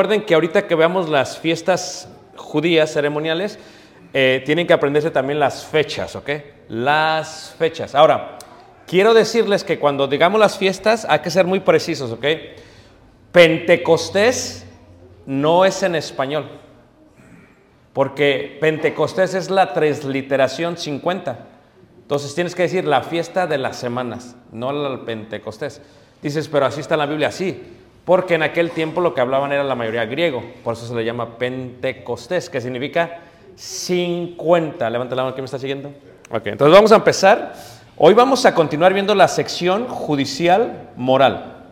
Recuerden que ahorita que veamos las fiestas judías ceremoniales, eh, tienen que aprenderse también las fechas, ¿ok? Las fechas. Ahora, quiero decirles que cuando digamos las fiestas hay que ser muy precisos, ¿ok? Pentecostés no es en español, porque Pentecostés es la transliteración 50. Entonces tienes que decir la fiesta de las semanas, no el Pentecostés. Dices, pero así está en la Biblia, sí, porque en aquel tiempo lo que hablaban era la mayoría griego, por eso se le llama Pentecostés, que significa 50. Levanta la mano, ¿quién me está siguiendo? Ok, entonces vamos a empezar. Hoy vamos a continuar viendo la sección judicial moral.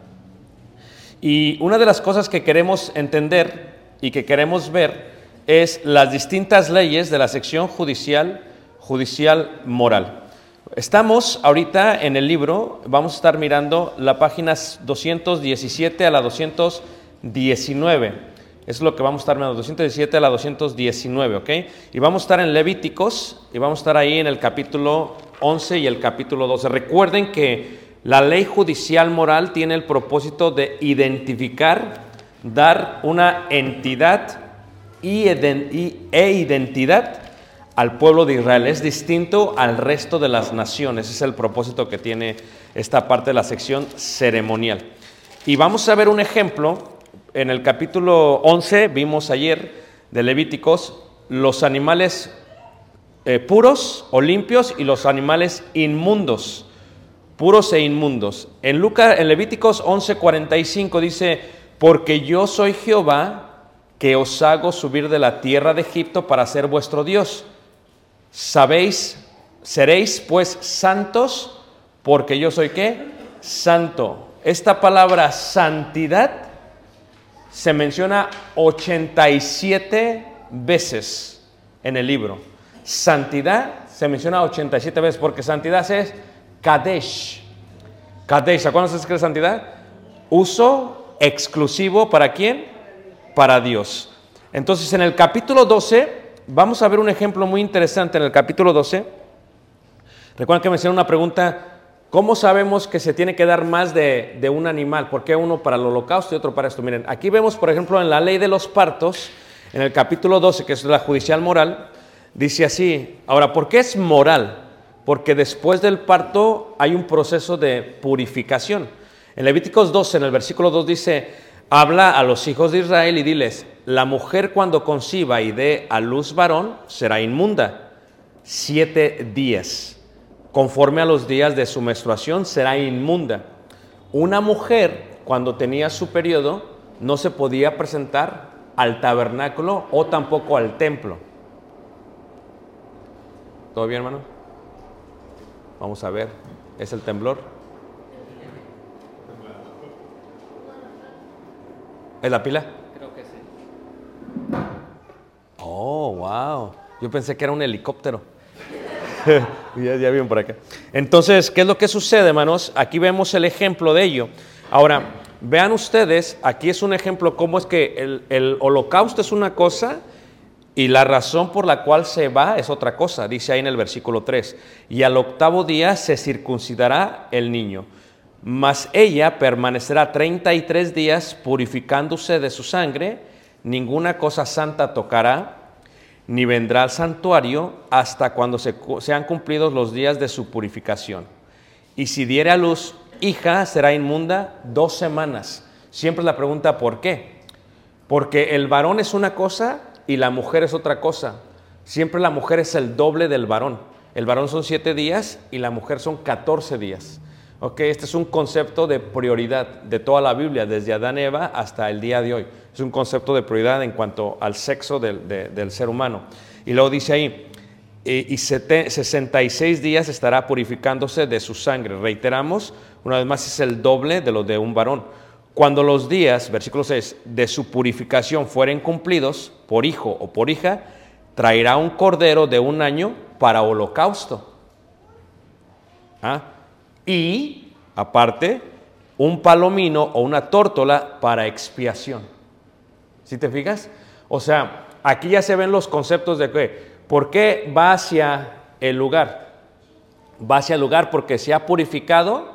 Y una de las cosas que queremos entender y que queremos ver es las distintas leyes de la sección judicial, judicial moral. Estamos ahorita en el libro, vamos a estar mirando la página 217 a la 219. Es lo que vamos a estar mirando, 217 a la 219, ¿ok? Y vamos a estar en Levíticos y vamos a estar ahí en el capítulo 11 y el capítulo 12. Recuerden que la ley judicial moral tiene el propósito de identificar, dar una entidad y e identidad al pueblo de Israel. Es distinto al resto de las naciones. Es el propósito que tiene esta parte de la sección ceremonial. Y vamos a ver un ejemplo. En el capítulo 11 vimos ayer de Levíticos los animales eh, puros o limpios y los animales inmundos, puros e inmundos. En, Lucas, en Levíticos 11:45 dice, porque yo soy Jehová que os hago subir de la tierra de Egipto para ser vuestro Dios. Sabéis, seréis pues santos, porque yo soy qué? Santo. Esta palabra santidad se menciona 87 veces en el libro. Santidad se menciona 87 veces porque santidad es Kadesh. Kadesh, ¿a cuándo se escribe santidad? Uso exclusivo para quién? Para Dios. Entonces en el capítulo 12 vamos a ver un ejemplo muy interesante en el capítulo 12. Recuerden que me hicieron una pregunta, ¿cómo sabemos que se tiene que dar más de, un animal? ¿Por qué uno para el holocausto y otro para esto? Miren, aquí vemos, por ejemplo, en la ley de los partos, en el capítulo 12, que es la judicial moral, dice así, ahora, ¿por qué es moral? Porque después del parto hay un proceso de purificación. En Levíticos 12, en el versículo 2 dice, habla a los hijos de Israel y diles, la mujer cuando conciba y dé a luz varón será inmunda siete días. Conforme a los días de su menstruación será inmunda. Una mujer cuando tenía su periodo, no se podía presentar al tabernáculo o tampoco al templo. ¿Todo bien, hermano? Vamos a ver. ¿Es el temblor? ¿Es la pila? Oh, wow. Yo pensé que era un helicóptero. ya, ya por acá. Entonces, ¿qué es lo que sucede, hermanos? Aquí vemos el ejemplo de ello. Ahora, vean ustedes, aquí es un ejemplo cómo es que el, el holocausto es una cosa y la razón por la cual se va es otra cosa. Dice ahí en el versículo 3, y al octavo día se circuncidará el niño. Mas ella permanecerá 33 días purificándose de su sangre, ninguna cosa santa tocará, ni vendrá al santuario hasta cuando se, sean cumplidos los días de su purificación. Y si diere a luz hija, será inmunda dos semanas. Siempre la pregunta, ¿por qué? Porque el varón es una cosa y la mujer es otra cosa. Siempre la mujer es el doble del varón. El varón son siete días y la mujer son 14 días. Ok, este es un concepto de prioridad de toda la Biblia, desde Adán Eva hasta el día de hoy. Es un concepto de prioridad en cuanto al sexo del, de- del ser humano. Y luego dice ahí, eh, y sete- 66 días estará purificándose de su sangre. Reiteramos, una vez más es el doble de lo de un varón. Cuando los días, versículo 6, de su purificación fueren cumplidos por hijo o por hija, traerá un cordero de un año para holocausto. ¿Ah? Y, aparte, un palomino o una tórtola para expiación. ¿Sí te fijas? O sea, aquí ya se ven los conceptos de que, ¿por qué va hacia el lugar? Va hacia el lugar porque se ha purificado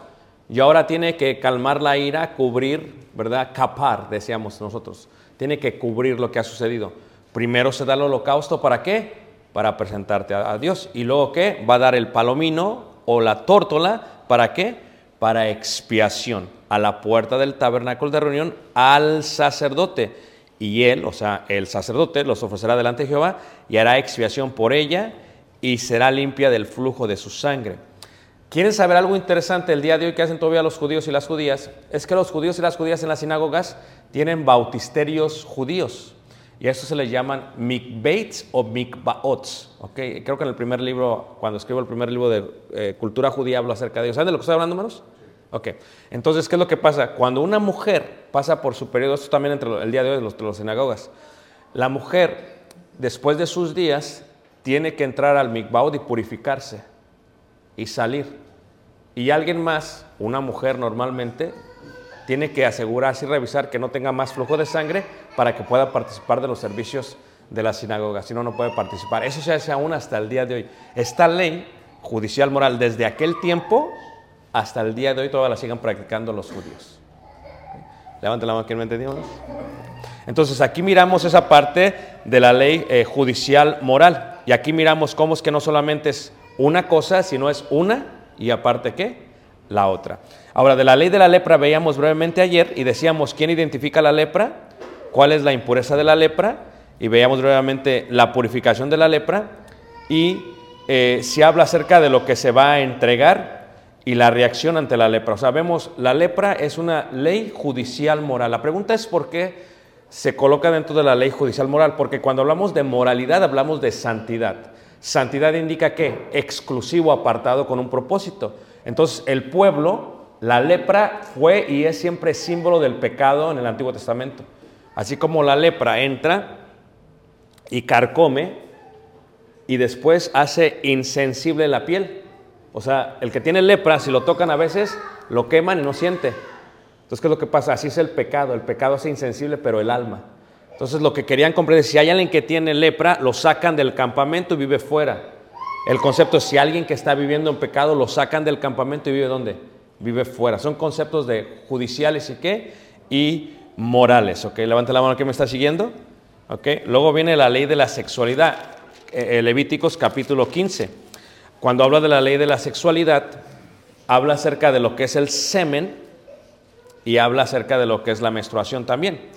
y ahora tiene que calmar la ira, cubrir, ¿verdad? Capar, decíamos nosotros. Tiene que cubrir lo que ha sucedido. Primero se da el holocausto, ¿para qué? Para presentarte a, Dios. Y luego, ¿qué? Va a dar el palomino o la tórtola, ¿para qué? Para expiación a la puerta del tabernáculo de reunión al sacerdote. Y él, o sea, el sacerdote los ofrecerá delante de Jehová y hará expiación por ella y será limpia del flujo de su sangre. ¿Quieren saber algo interesante el día de hoy que hacen todavía los judíos y las judías? Es que los judíos y las judías en las sinagogas tienen bautisterios judíos. Y a eso se les llaman mikbeits o mikbaots. ¿ok? Creo que en el primer libro, cuando escribo el primer libro de eh, cultura judía, hablo acerca de ellos. ¿Saben de lo que estoy hablando, hermanos? Ok. Entonces, ¿qué es lo que pasa? Cuando una mujer pasa por su periodo, esto también entre el día de hoy los, los sinagogas, la mujer, después de sus días, tiene que entrar al mikbaot y purificarse y salir. Y alguien más, una mujer normalmente, tiene que asegurarse y revisar que no tenga más flujo de sangre para que pueda participar de los servicios de la sinagoga. Si no, no puede participar. Eso se hace aún hasta el día de hoy. Esta ley judicial moral desde aquel tiempo hasta el día de hoy todavía la siguen practicando los judíos. Levante la mano, ¿quién me entendió? Entonces aquí miramos esa parte de la ley eh, judicial moral. Y aquí miramos cómo es que no solamente es una cosa, sino es una y aparte qué? La otra. Ahora, de la ley de la lepra veíamos brevemente ayer y decíamos quién identifica la lepra, cuál es la impureza de la lepra y veíamos brevemente la purificación de la lepra y eh, se habla acerca de lo que se va a entregar y la reacción ante la lepra. O sea, la lepra es una ley judicial moral. La pregunta es por qué se coloca dentro de la ley judicial moral, porque cuando hablamos de moralidad hablamos de santidad. Santidad indica que exclusivo, apartado con un propósito. Entonces, el pueblo, la lepra fue y es siempre símbolo del pecado en el Antiguo Testamento. Así como la lepra entra y carcome y después hace insensible la piel. O sea, el que tiene lepra, si lo tocan a veces, lo queman y no siente. Entonces, ¿qué es lo que pasa? Así es el pecado. El pecado hace insensible, pero el alma. Entonces, lo que querían comprender es si hay alguien que tiene lepra, lo sacan del campamento y vive fuera. El concepto es si alguien que está viviendo en pecado, lo sacan del campamento y vive ¿dónde? Vive fuera. Son conceptos de judiciales y qué? Y morales. ¿Ok? Levante la mano que me está siguiendo. ¿Ok? Luego viene la ley de la sexualidad. Eh, Levíticos capítulo 15. Cuando habla de la ley de la sexualidad, habla acerca de lo que es el semen y habla acerca de lo que es la menstruación también.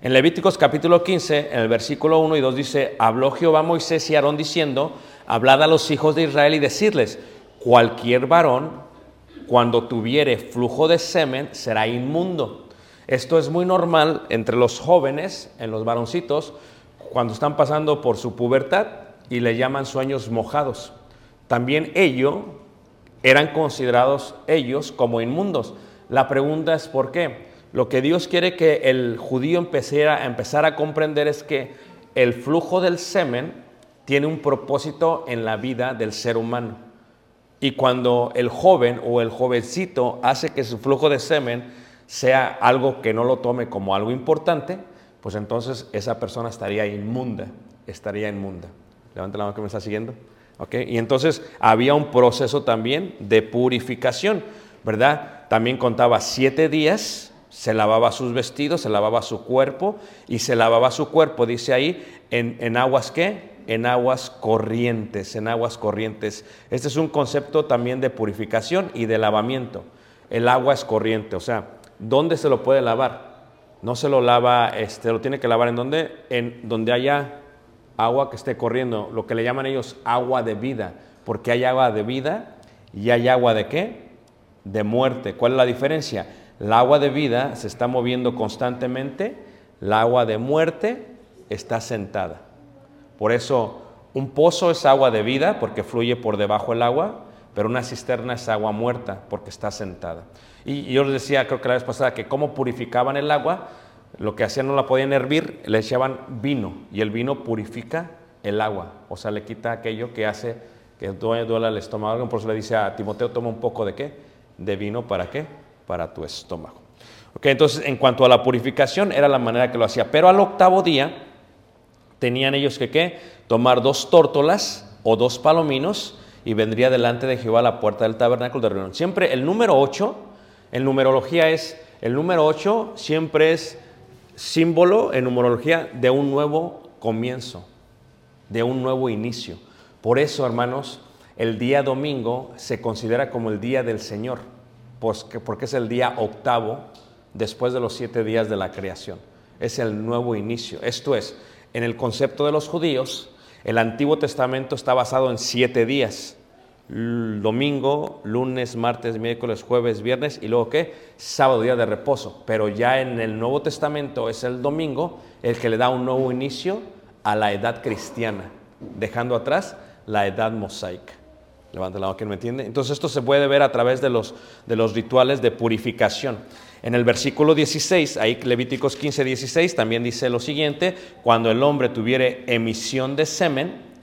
En Levíticos capítulo 15, en el versículo 1 y 2 dice, habló Jehová Moisés y Aarón diciendo, hablad a los hijos de Israel y decirles, cualquier varón cuando tuviere flujo de semen será inmundo. Esto es muy normal entre los jóvenes, en los varoncitos, cuando están pasando por su pubertad y le llaman sueños mojados. También ellos eran considerados ellos como inmundos. La pregunta es por qué. Lo que Dios quiere que el judío empezara, empezar a comprender es que el flujo del semen tiene un propósito en la vida del ser humano. Y cuando el joven o el jovencito hace que su flujo de semen sea algo que no lo tome como algo importante, pues entonces esa persona estaría inmunda, estaría inmunda. Levante la mano que me está siguiendo. Y entonces había un proceso también de purificación, ¿verdad? También contaba siete días, se lavaba sus vestidos, se lavaba su cuerpo y se lavaba su cuerpo, dice ahí, en, en aguas qué? En aguas corrientes, en aguas corrientes. Este es un concepto también de purificación y de lavamiento. El agua es corriente, o sea, ¿dónde se lo puede lavar? No se lo lava, este, lo tiene que lavar en donde, en donde haya agua que esté corriendo, lo que le llaman ellos agua de vida, porque hay agua de vida y hay agua de qué? De muerte. ¿Cuál es la diferencia? El agua de vida se está moviendo constantemente, la agua de muerte está sentada. Por eso un pozo es agua de vida porque fluye por debajo el agua, pero una cisterna es agua muerta porque está sentada. Y yo les decía, creo que la vez pasada, que cómo purificaban el agua, lo que hacían no la podían hervir, le echaban vino y el vino purifica el agua, o sea, le quita aquello que hace que duele el estómago. Por eso le dice a Timoteo, toma un poco de qué? De vino para qué? Para tu estómago. Ok, entonces en cuanto a la purificación era la manera que lo hacía, pero al octavo día tenían ellos que qué? Tomar dos tórtolas o dos palominos y vendría delante de Jehová a la puerta del tabernáculo de reunión. Siempre el número 8, en numerología es, el número 8 siempre es símbolo en numerología de un nuevo comienzo, de un nuevo inicio. Por eso, hermanos, el día domingo se considera como el día del Señor, porque, porque es el día octavo después de los siete días de la creación. Es el nuevo inicio. Esto es, en el concepto de los judíos, el Antiguo Testamento está basado en siete días. Domingo, lunes, martes, miércoles, jueves, viernes y luego qué? Sábado, día de reposo. Pero ya en el Nuevo Testamento es el domingo el que le da un nuevo inicio a la edad cristiana, dejando atrás la edad mosaica. Levanta la mano, ¿quién me entiende? Entonces esto se puede ver a través de los, de los rituales de purificación. En el versículo 16, ahí Levíticos 15, 16, también dice lo siguiente, cuando el hombre tuviere emisión de semen,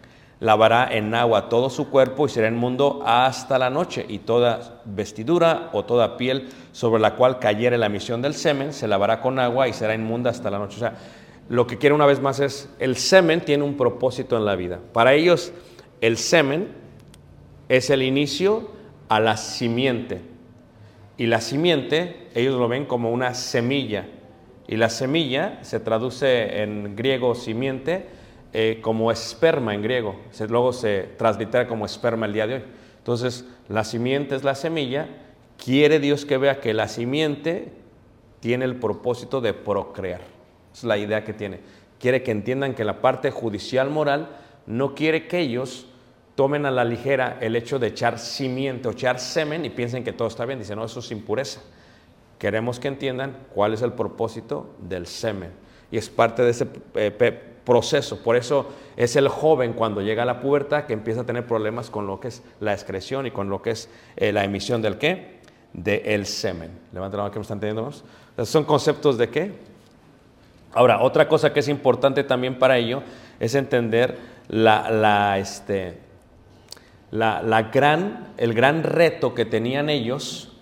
lavará en agua todo su cuerpo y será inmundo hasta la noche, y toda vestidura o toda piel sobre la cual cayere la emisión del semen, se lavará con agua y será inmunda hasta la noche. O sea, lo que quiero una vez más es, el semen tiene un propósito en la vida. Para ellos, el semen es el inicio a la simiente. Y la simiente, ellos lo ven como una semilla. Y la semilla se traduce en griego simiente eh, como esperma en griego. Se, luego se translitera como esperma el día de hoy. Entonces, la simiente es la semilla. Quiere Dios que vea que la simiente tiene el propósito de procrear. Es la idea que tiene. Quiere que entiendan que la parte judicial moral no quiere que ellos tomen a la ligera el hecho de echar simiente o echar semen y piensen que todo está bien. Dicen, no, eso es impureza. Queremos que entiendan cuál es el propósito del semen. Y es parte de ese eh, proceso. Por eso es el joven cuando llega a la pubertad que empieza a tener problemas con lo que es la excreción y con lo que es eh, la emisión del qué? De el semen. Levanten la mano que me están entendiendo. Son conceptos de qué? Ahora, otra cosa que es importante también para ello es entender la, la este, la, gran, el gran reto que tenían ellos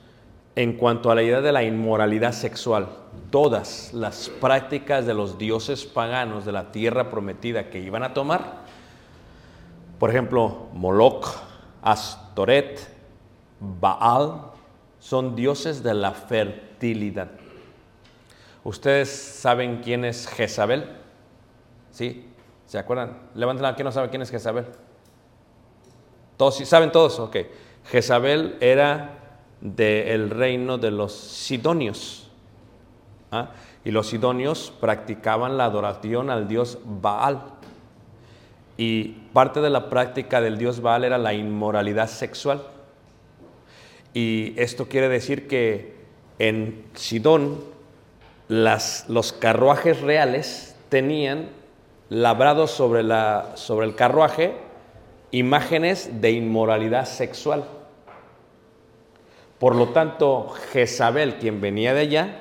en cuanto a la idea de la inmoralidad sexual. Todas las prácticas de los dioses paganos de la tierra prometida que iban a tomar, por ejemplo, Moloch, Astoret, Baal, son dioses de la fertilidad. ¿Ustedes saben quién es Jezabel? ¿Sí? ¿Se acuerdan? Levanten la mano, ¿quién no sabe quién es Jezabel? Todos, ¿Saben todos? Ok. Jezabel era del reino de los sidonios. ¿Ah? Y los sidonios practicaban la adoración al dios Baal. Y parte de la práctica del dios Baal era la inmoralidad sexual. Y esto quiere decir que en Sidón los carruajes reales tenían labrados sobre, la, sobre el carruaje imágenes de inmoralidad sexual. Por lo tanto, Jezabel, quien venía de allá,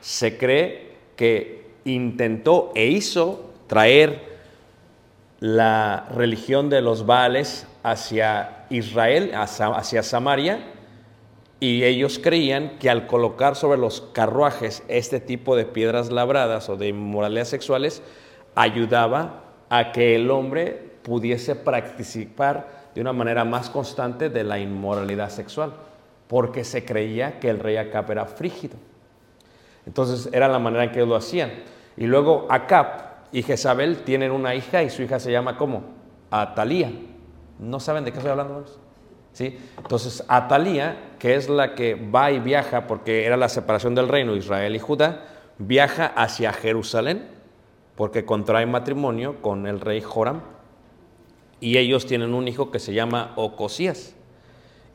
se cree que intentó e hizo traer la religión de los Baales hacia Israel, hacia, Samaria, y ellos creían que al colocar sobre los carruajes este tipo de piedras labradas o de inmoralidades sexuales, ayudaba a que el hombre pudiese participar de una manera más constante de la inmoralidad sexual, porque se creía que el rey Acab era frígido. Entonces era la manera en que lo hacían. Y luego Acab y Jezabel tienen una hija y su hija se llama ¿cómo? Atalía. ¿No saben de qué estoy hablando? ¿Sí? Entonces Atalía, que es la que va y viaja, porque era la separación del reino Israel y Judá, viaja hacia Jerusalén, porque contrae matrimonio con el rey Joram, y ellos tienen un hijo que se llama Ocosías.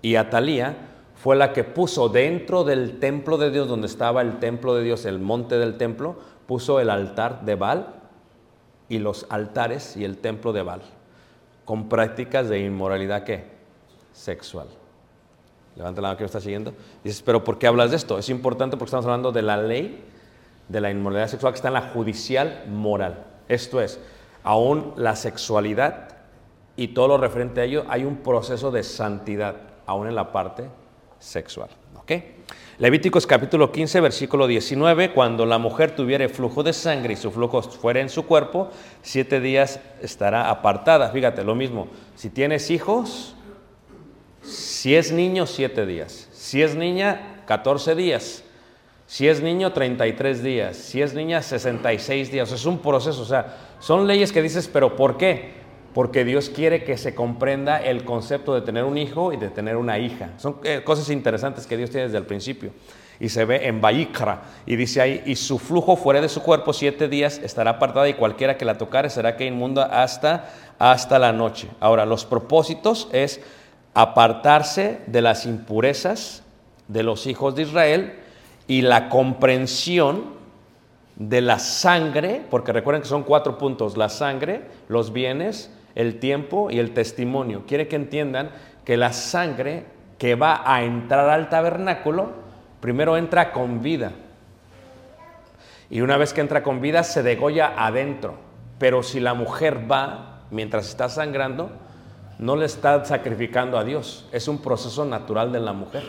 Y Atalía fue la que puso dentro del templo de Dios, donde estaba el templo de Dios, el monte del templo, puso el altar de Baal y los altares y el templo de Baal, con prácticas de inmoralidad ¿qué? sexual. Levanta la mano que me está siguiendo. Dices, pero ¿por qué hablas de esto? Es importante porque estamos hablando de la ley de la inmoralidad sexual que está en la judicial moral. Esto es, aún la sexualidad y todo lo referente a ello, hay un proceso de santidad, aún en la parte sexual. ¿Ok? Levíticos capítulo 15, versículo 19, cuando la mujer tuviere flujo de sangre y su flujo fuera en su cuerpo, siete días estará apartada. Fíjate, lo mismo, si tienes hijos, si es niño, siete días. Si es niña, 14 días. Si es niño, 33 días. Si es niña, 66 días. Es un proceso. O sea, son leyes que dices, pero ¿por qué? Porque Dios quiere que se comprenda el concepto de tener un hijo y de tener una hija. Son eh, cosas interesantes que Dios tiene desde el principio. Y se ve en Baikra. Y dice ahí, y su flujo fuera de su cuerpo siete días estará apartada y cualquiera que la tocare será que inmunda hasta, hasta la noche. Ahora, los propósitos es apartarse de las impurezas de los hijos de Israel y la comprensión de la sangre, porque recuerden que son cuatro puntos, la sangre, los bienes, el tiempo y el testimonio. Quiere que entiendan que la sangre que va a entrar al tabernáculo, primero entra con vida. Y una vez que entra con vida, se degolla adentro. Pero si la mujer va, mientras está sangrando, no le está sacrificando a Dios. Es un proceso natural de la mujer.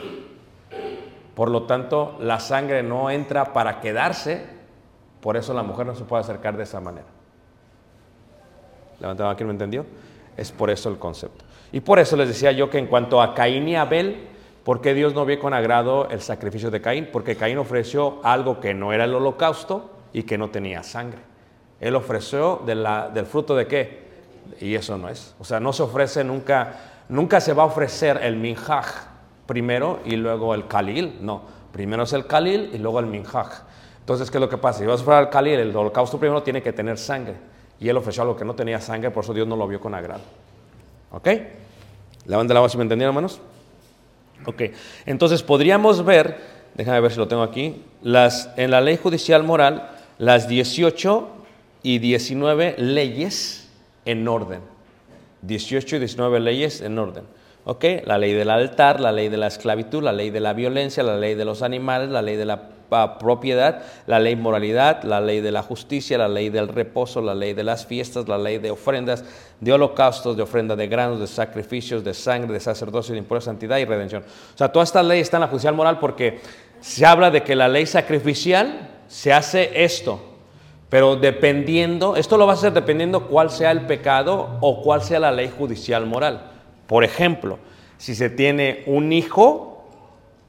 Por lo tanto, la sangre no entra para quedarse, por eso la mujer no se puede acercar de esa manera. Levantaba aquí, ¿me entendió? Es por eso el concepto. Y por eso les decía yo que en cuanto a Caín y Abel, ¿por qué Dios no vio con agrado el sacrificio de Caín? Porque Caín ofreció algo que no era el holocausto y que no tenía sangre. Él ofreció de la, del fruto de qué? Y eso no es. O sea, no se ofrece nunca, nunca se va a ofrecer el minjaj primero y luego el kalil. No, primero es el kalil y luego el minjaj. Entonces, ¿qué es lo que pasa? Si vas a ofrecer el kalil, el holocausto primero tiene que tener sangre. Y él ofreció algo que no tenía sangre, por eso Dios no lo vio con agrado. ¿Ok? Levanten la voz si me entendieron, hermanos. Ok, entonces podríamos ver, déjame ver si lo tengo aquí, las, en la ley judicial moral, las 18 y 19 leyes en orden. 18 y 19 leyes en orden. ¿Ok? La ley del altar, la ley de la esclavitud, la ley de la violencia, la ley de los animales, la ley de la uh, propiedad, la ley moralidad, la ley de la justicia, la ley del reposo, la ley de las fiestas, la ley de ofrendas, de holocaustos, de ofrenda de granos, de sacrificios, de sangre, de sacerdocio, de impureza, santidad y redención. O sea, toda esta ley está en la judicial moral porque se habla de que la ley sacrificial se hace esto, pero dependiendo, esto lo va a hacer dependiendo cuál sea el pecado o cuál sea la ley judicial moral. Por ejemplo, si se tiene un hijo,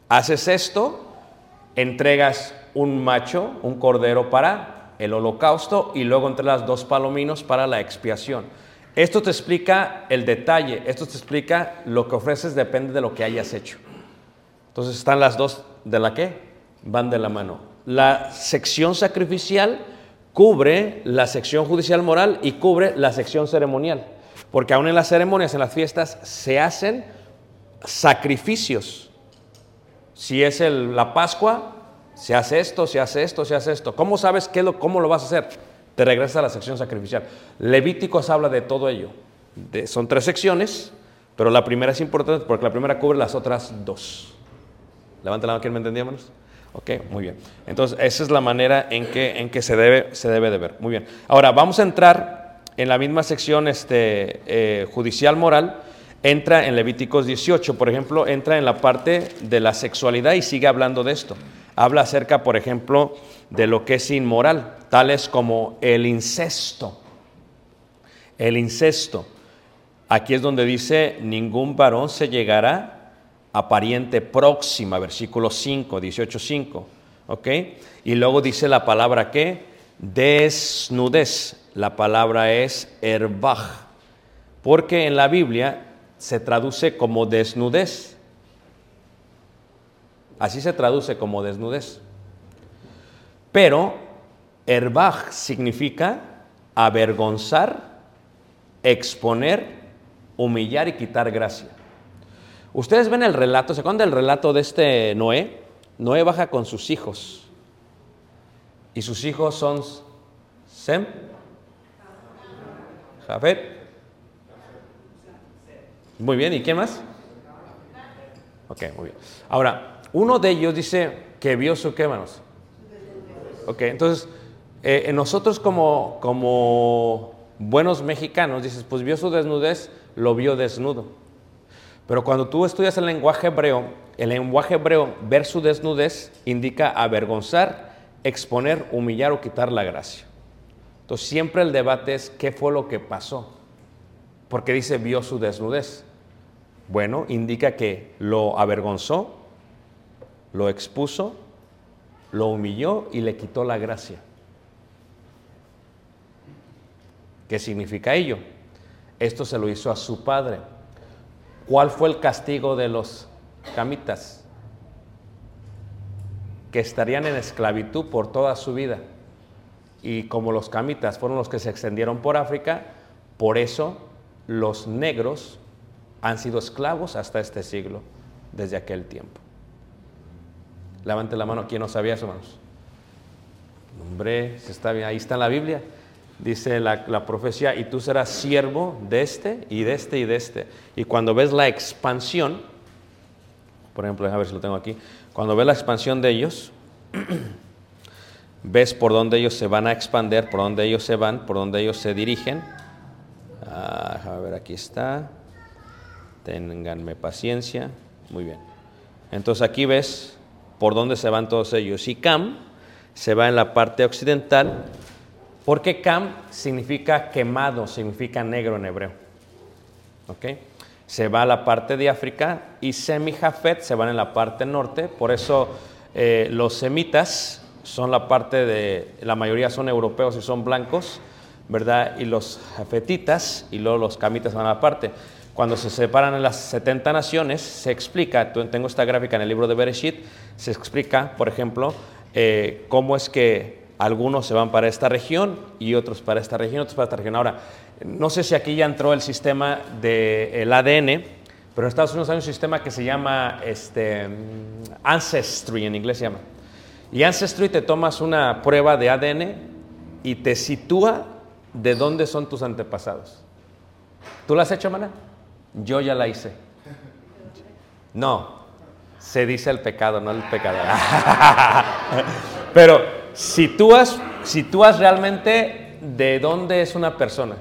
haces esto, entregas un macho, un cordero para el holocausto y luego entregas dos palominos para la expiación. Esto te explica el detalle, esto te explica lo que ofreces depende de lo que hayas hecho. Entonces están las dos de la que van de la mano. La sección sacrificial cubre la sección judicial moral y cubre la sección ceremonial. Porque aún en las ceremonias, en las fiestas, se hacen sacrificios. Si es la Pascua, Se hace esto, se hace esto, se hace esto. ¿Cómo sabes qué lo, cómo lo vas a hacer? Te regresas a la sección sacrificial. Levíticos habla de todo ello. Son tres secciones, pero la primera es importante porque la primera cubre las otras dos. Levanta la mano, ¿quién me entendía, hermanos? Ok, muy bien. Entonces, esa es la manera en que, en que se, debe, se debe de ver. Muy bien. Ahora, vamos a entrar en la misma sección este, eh, judicial moral. Entra en Levíticos 18, por ejemplo, entra en la parte de la sexualidad y sigue hablando de esto. Habla acerca, por ejemplo, de lo que es inmoral, tales como el incesto. El incesto. Aquí es donde dice, ningún varón se llegará a pariente próxima, versículo 5, 18, 5. ¿Ok? Y luego dice la palabra que desnudez. La palabra es herbaj. Porque en la Biblia se traduce como desnudez. Así se traduce como desnudez. Pero herbaj significa avergonzar, exponer, humillar y quitar gracia. Ustedes ven el relato, ¿se acuerdan del relato de este Noé? Noé baja con sus hijos. Y sus hijos son Sem, Jafet. Muy bien, ¿y quién más? Ok, muy bien. Ahora, uno de ellos dice que vio su qué, manos. Ok, entonces, eh, nosotros como, como buenos mexicanos, dices, pues vio su desnudez, lo vio desnudo. Pero cuando tú estudias el lenguaje hebreo, el lenguaje hebreo, ver su desnudez indica avergonzar, exponer, humillar o quitar la gracia. Entonces siempre el debate es qué fue lo que pasó. Porque dice vio su desnudez. Bueno, indica que lo avergonzó, lo expuso, lo humilló y le quitó la gracia. ¿Qué significa ello? Esto se lo hizo a su padre. ¿Cuál fue el castigo de los camitas? Estarían en esclavitud por toda su vida. Y como los camitas fueron los que se extendieron por África, por eso los negros han sido esclavos hasta este siglo, desde aquel tiempo. Levante la mano, ¿quién no sabía eso, hermanos? Hombre, está bien, ahí está en la Biblia. Dice la, la profecía, y tú serás siervo de este y de este y de este. Y cuando ves la expansión, por ejemplo, a ver si lo tengo aquí, cuando ves la expansión de ellos, ves por dónde ellos se van a expander, por dónde ellos se van, por dónde ellos se dirigen. Ah, déjame ver, aquí está. Ténganme paciencia. Muy bien. Entonces aquí ves por dónde se van todos ellos. Y Cam se va en la parte occidental, porque Cam significa quemado, significa negro en hebreo. ¿Ok? Se va a la parte de África y Semijafet se van en la parte norte, por eso eh, los semitas son la parte de, la mayoría son europeos y son blancos, ¿verdad? Y los jafetitas y luego los camitas van a la parte. Cuando se separan en las 70 naciones, se explica, tengo esta gráfica en el libro de Bereshit, se explica, por ejemplo, eh, cómo es que algunos se van para esta región y otros para esta región, otros para esta región. Ahora, no sé si aquí ya entró el sistema del ADN, pero en Estados Unidos hay un sistema que se llama este, Ancestry, en inglés se llama. Y Ancestry te tomas una prueba de ADN y te sitúa de dónde son tus antepasados. ¿Tú la has hecho, mana? Yo ya la hice. No, se dice el pecado, no el pecador. Pero sitúas, sitúas realmente de dónde es una persona.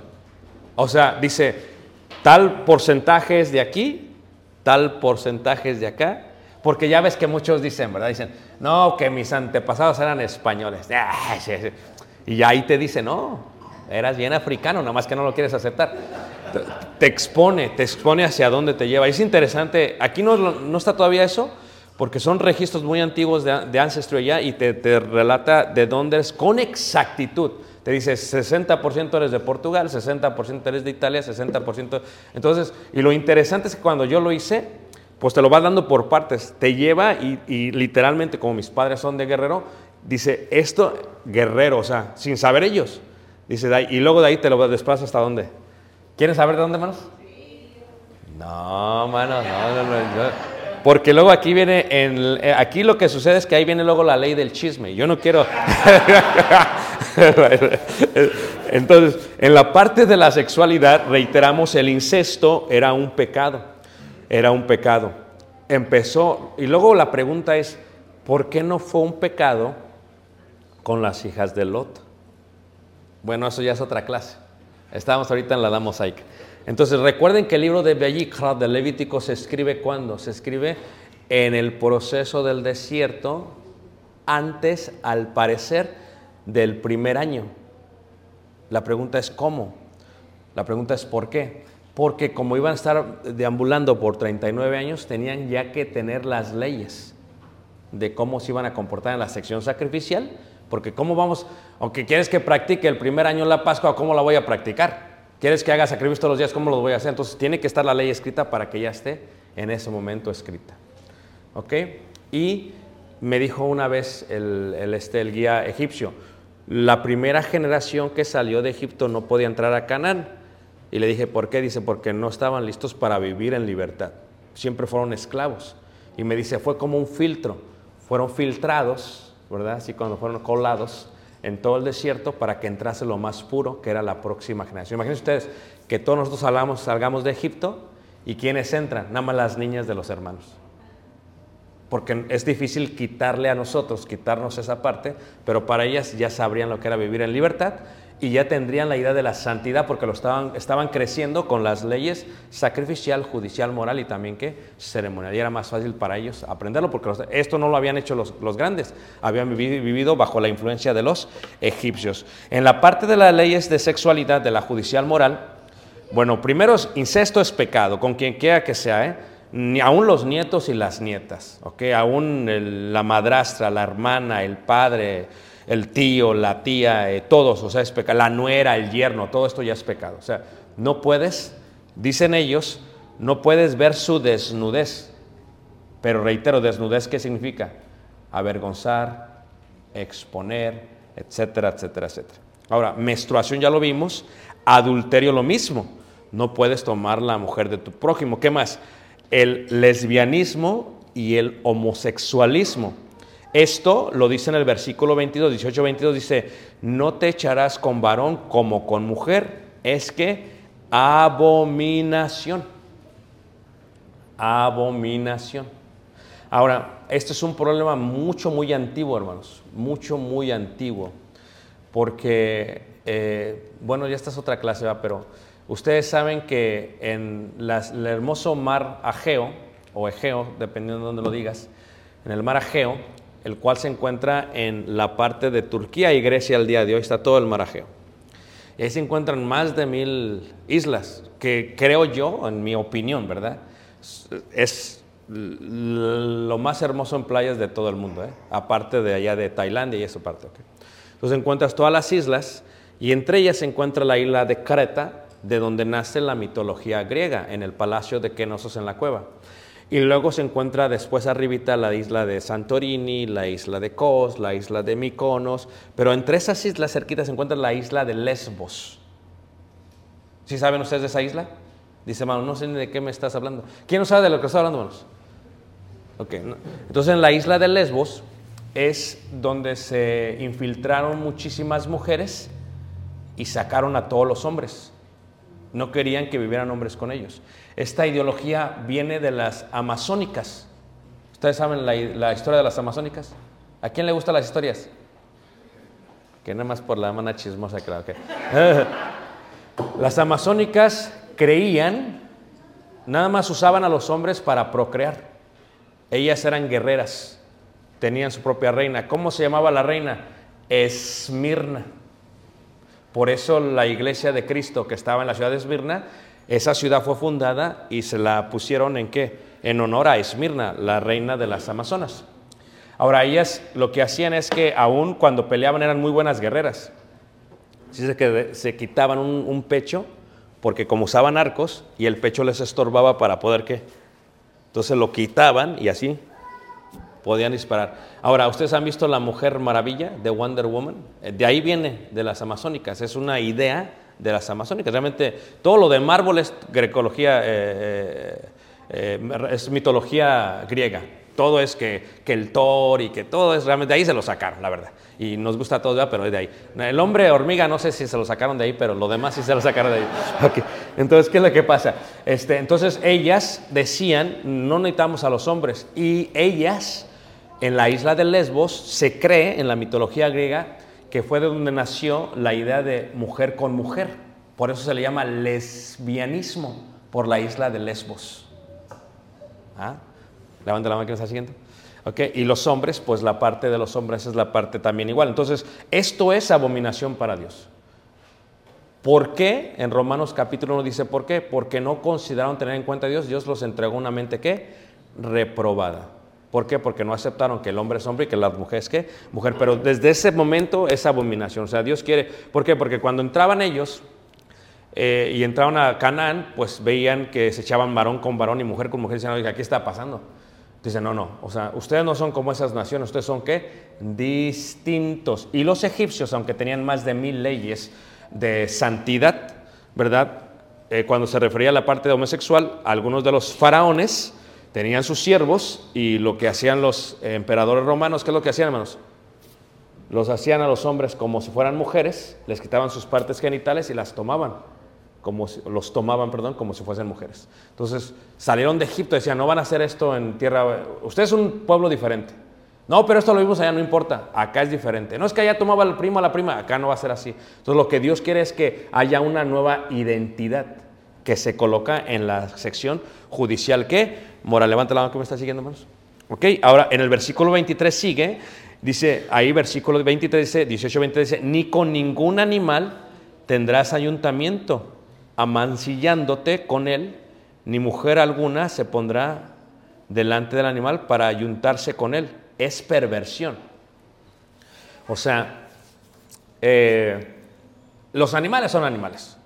O sea, dice, tal porcentaje es de aquí, tal porcentaje es de acá. Porque ya ves que muchos dicen, ¿verdad? Dicen, no, que mis antepasados eran españoles. Ah. Y ahí te dice, no, eras bien africano, nada más que no lo quieres aceptar. Te, expone, te expone hacia dónde te lleva. Es interesante, aquí no, no está todavía eso, porque son registros muy antiguos de, de Ancestry allá y te, te relata de dónde eres con exactitud. Te dice 60% eres de Portugal, 60% eres de Italia, 60%. Entonces, y lo interesante es que cuando yo lo hice, pues te lo va dando por partes. Te lleva y, y literalmente, como mis padres son de guerrero, dice esto, guerrero, o sea, sin saber ellos. Dice, y luego de ahí te lo desplazas hasta dónde. ¿Quieren saber de dónde, manos? No, mano, no, no, no, no. Porque luego aquí viene, en, eh, aquí lo que sucede es que ahí viene luego la ley del chisme. Yo no quiero... Entonces, en la parte de la sexualidad, reiteramos, el incesto era un pecado, era un pecado. Empezó, y luego la pregunta es, ¿por qué no fue un pecado con las hijas de Lot? Bueno, eso ya es otra clase. Estábamos ahorita en la mosaica. Entonces, recuerden que el libro de Bellicra, de Levítico, se escribe cuando? Se escribe en el proceso del desierto, antes, al parecer, del primer año. La pregunta es ¿cómo? La pregunta es ¿por qué? Porque como iban a estar deambulando por 39 años, tenían ya que tener las leyes de cómo se iban a comportar en la sección sacrificial, porque cómo vamos, aunque quieres que practique el primer año la Pascua, ¿cómo la voy a practicar? ¿Quieres que haga sacrificios todos los días? ¿Cómo lo voy a hacer? Entonces tiene que estar la ley escrita para que ya esté en ese momento escrita. ¿Ok? Y me dijo una vez el, el, este, el guía egipcio, la primera generación que salió de Egipto no podía entrar a Canaán. Y le dije, ¿por qué? Dice, porque no estaban listos para vivir en libertad. Siempre fueron esclavos. Y me dice, fue como un filtro. Fueron filtrados, ¿verdad? Así cuando fueron colados en todo el desierto para que entrase lo más puro, que era la próxima generación. Imagínense ustedes que todos nosotros salgamos, salgamos de Egipto y ¿quiénes entran? Nada más las niñas de los hermanos porque es difícil quitarle a nosotros, quitarnos esa parte, pero para ellas ya sabrían lo que era vivir en libertad y ya tendrían la idea de la santidad porque lo estaban, estaban creciendo con las leyes sacrificial, judicial, moral y también que ceremonial. Y era más fácil para ellos aprenderlo porque esto no lo habían hecho los, los grandes, habían vivido, bajo la influencia de los egipcios. En la parte de las leyes de sexualidad, de la judicial moral, bueno, primero incesto es pecado, con quien quiera que sea, ¿eh? ni aún los nietos y las nietas, ¿ok? Aún la madrastra, la hermana, el padre, el tío, la tía, eh, todos, o sea, es pecado, la nuera, el yerno, todo esto ya es pecado. O sea, no puedes, dicen ellos, no puedes ver su desnudez. Pero reitero, desnudez, ¿qué significa? Avergonzar, exponer, etcétera, etcétera, etcétera. Ahora, menstruación ya lo vimos, adulterio lo mismo. No puedes tomar la mujer de tu prójimo. ¿Qué más? el lesbianismo y el homosexualismo. Esto lo dice en el versículo 22, 18, 22, dice, no te echarás con varón como con mujer, es que abominación. Abominación. Ahora, este es un problema mucho, muy antiguo, hermanos, mucho, muy antiguo, porque, eh, bueno, ya esta es otra clase, ¿va? pero Ustedes saben que en el hermoso mar Ageo, o Egeo, dependiendo de dónde lo digas, en el mar Ageo, el cual se encuentra en la parte de Turquía y Grecia al día de hoy, está todo el mar Ageo. Y ahí se encuentran más de mil islas, que creo yo, en mi opinión, ¿verdad? Es lo más hermoso en playas de todo el mundo, ¿eh? aparte de allá de Tailandia y esa parte. ¿okay? Entonces encuentras todas las islas y entre ellas se encuentra la isla de Creta, de donde nace la mitología griega, en el palacio de Kenosos en la cueva. Y luego se encuentra después arribita la isla de Santorini, la isla de Kos, la isla de Mykonos, pero entre esas islas cerquitas se encuentra la isla de Lesbos. ¿Sí saben ustedes de esa isla? Dice, hermano, no sé ni de qué me estás hablando. ¿Quién no sabe de lo que estoy hablando, hermanos? Ok, no. entonces en la isla de Lesbos es donde se infiltraron muchísimas mujeres y sacaron a todos los hombres. No querían que vivieran hombres con ellos. Esta ideología viene de las amazónicas. ¿Ustedes saben la, historia de las amazónicas? ¿A quién le gustan las historias? Que nada más por la mana chismosa, claro que. las amazónicas creían, nada más usaban a los hombres para procrear. Ellas eran guerreras, tenían su propia reina. ¿Cómo se llamaba la reina? Esmirna. Por eso la iglesia de Cristo que estaba en la ciudad de Esmirna, esa ciudad fue fundada y se la pusieron en qué? En honor a Esmirna, la reina de las Amazonas. Ahora, ellas lo que hacían es que aún cuando peleaban eran muy buenas guerreras. Dice que se quitaban un, un, pecho porque como usaban arcos y el pecho les estorbaba para poder qué. Entonces lo quitaban y así podían disparar. Ahora, ¿ustedes han visto La Mujer Maravilla de Wonder Woman? De ahí viene, de las amazónicas. Es una idea de las amazónicas. Realmente todo lo de Marvel es grecología, eh, eh, es mitología griega. Todo es que, que el Thor y que todo es realmente, de ahí se lo sacaron, la verdad. Y nos gusta todo, ¿verdad? pero es de ahí. El hombre hormiga, no sé si se lo sacaron de ahí, pero lo demás sí se lo sacaron de ahí. Ok, Entonces, ¿qué es lo que pasa? Este, entonces, ellas decían, no necesitamos a los hombres. Y ellas, en la isla de Lesbos, se cree, en la mitología griega, que fue de donde nació la idea de mujer con mujer. Por eso se le llama lesbianismo, por la isla de Lesbos. ¿Ah? Levanta la mano que está siguiendo. Ok, Y los hombres, pues la parte de los hombres es la parte también igual. Entonces, esto es abominación para Dios. ¿Por qué? En Romanos capítulo 1 dice por qué. Porque no consideraron tener en cuenta a Dios. Dios los entregó una mente ¿qué? Reprobada. ¿Por qué? Porque no aceptaron que el hombre es hombre y que la mujer es qué? Mujer. Pero desde ese momento es abominación. O sea, Dios quiere. ¿Por qué? Porque cuando entraban ellos eh, y entraban a Canaán, pues veían que se echaban varón con varón y mujer con mujer. Y decían, oiga, ¿qué está pasando? Dice, no, no, o sea, ustedes no son como esas naciones, ustedes son qué? Distintos. Y los egipcios, aunque tenían más de mil leyes de santidad, ¿verdad? Eh, cuando se refería a la parte de homosexual, algunos de los faraones tenían sus siervos y lo que hacían los emperadores romanos, ¿qué es lo que hacían, hermanos? Los hacían a los hombres como si fueran mujeres, les quitaban sus partes genitales y las tomaban como los tomaban, perdón, como si fuesen mujeres. Entonces salieron de Egipto decían, no van a hacer esto en tierra, usted es un pueblo diferente. No, pero esto lo vimos allá, no importa, acá es diferente. No es que allá tomaba el primo a la prima, acá no va a ser así. Entonces lo que Dios quiere es que haya una nueva identidad que se coloca en la sección judicial. ¿Qué? Mora, levanta la mano que me está siguiendo, hermanos. Ok, ahora en el versículo 23 sigue, dice, ahí versículo 23 dice, 18, 23 dice, ni con ningún animal tendrás ayuntamiento, amancillándote con él, ni mujer alguna se pondrá delante del animal para ayuntarse con él. Es perversión. O sea, eh, los animales son animales.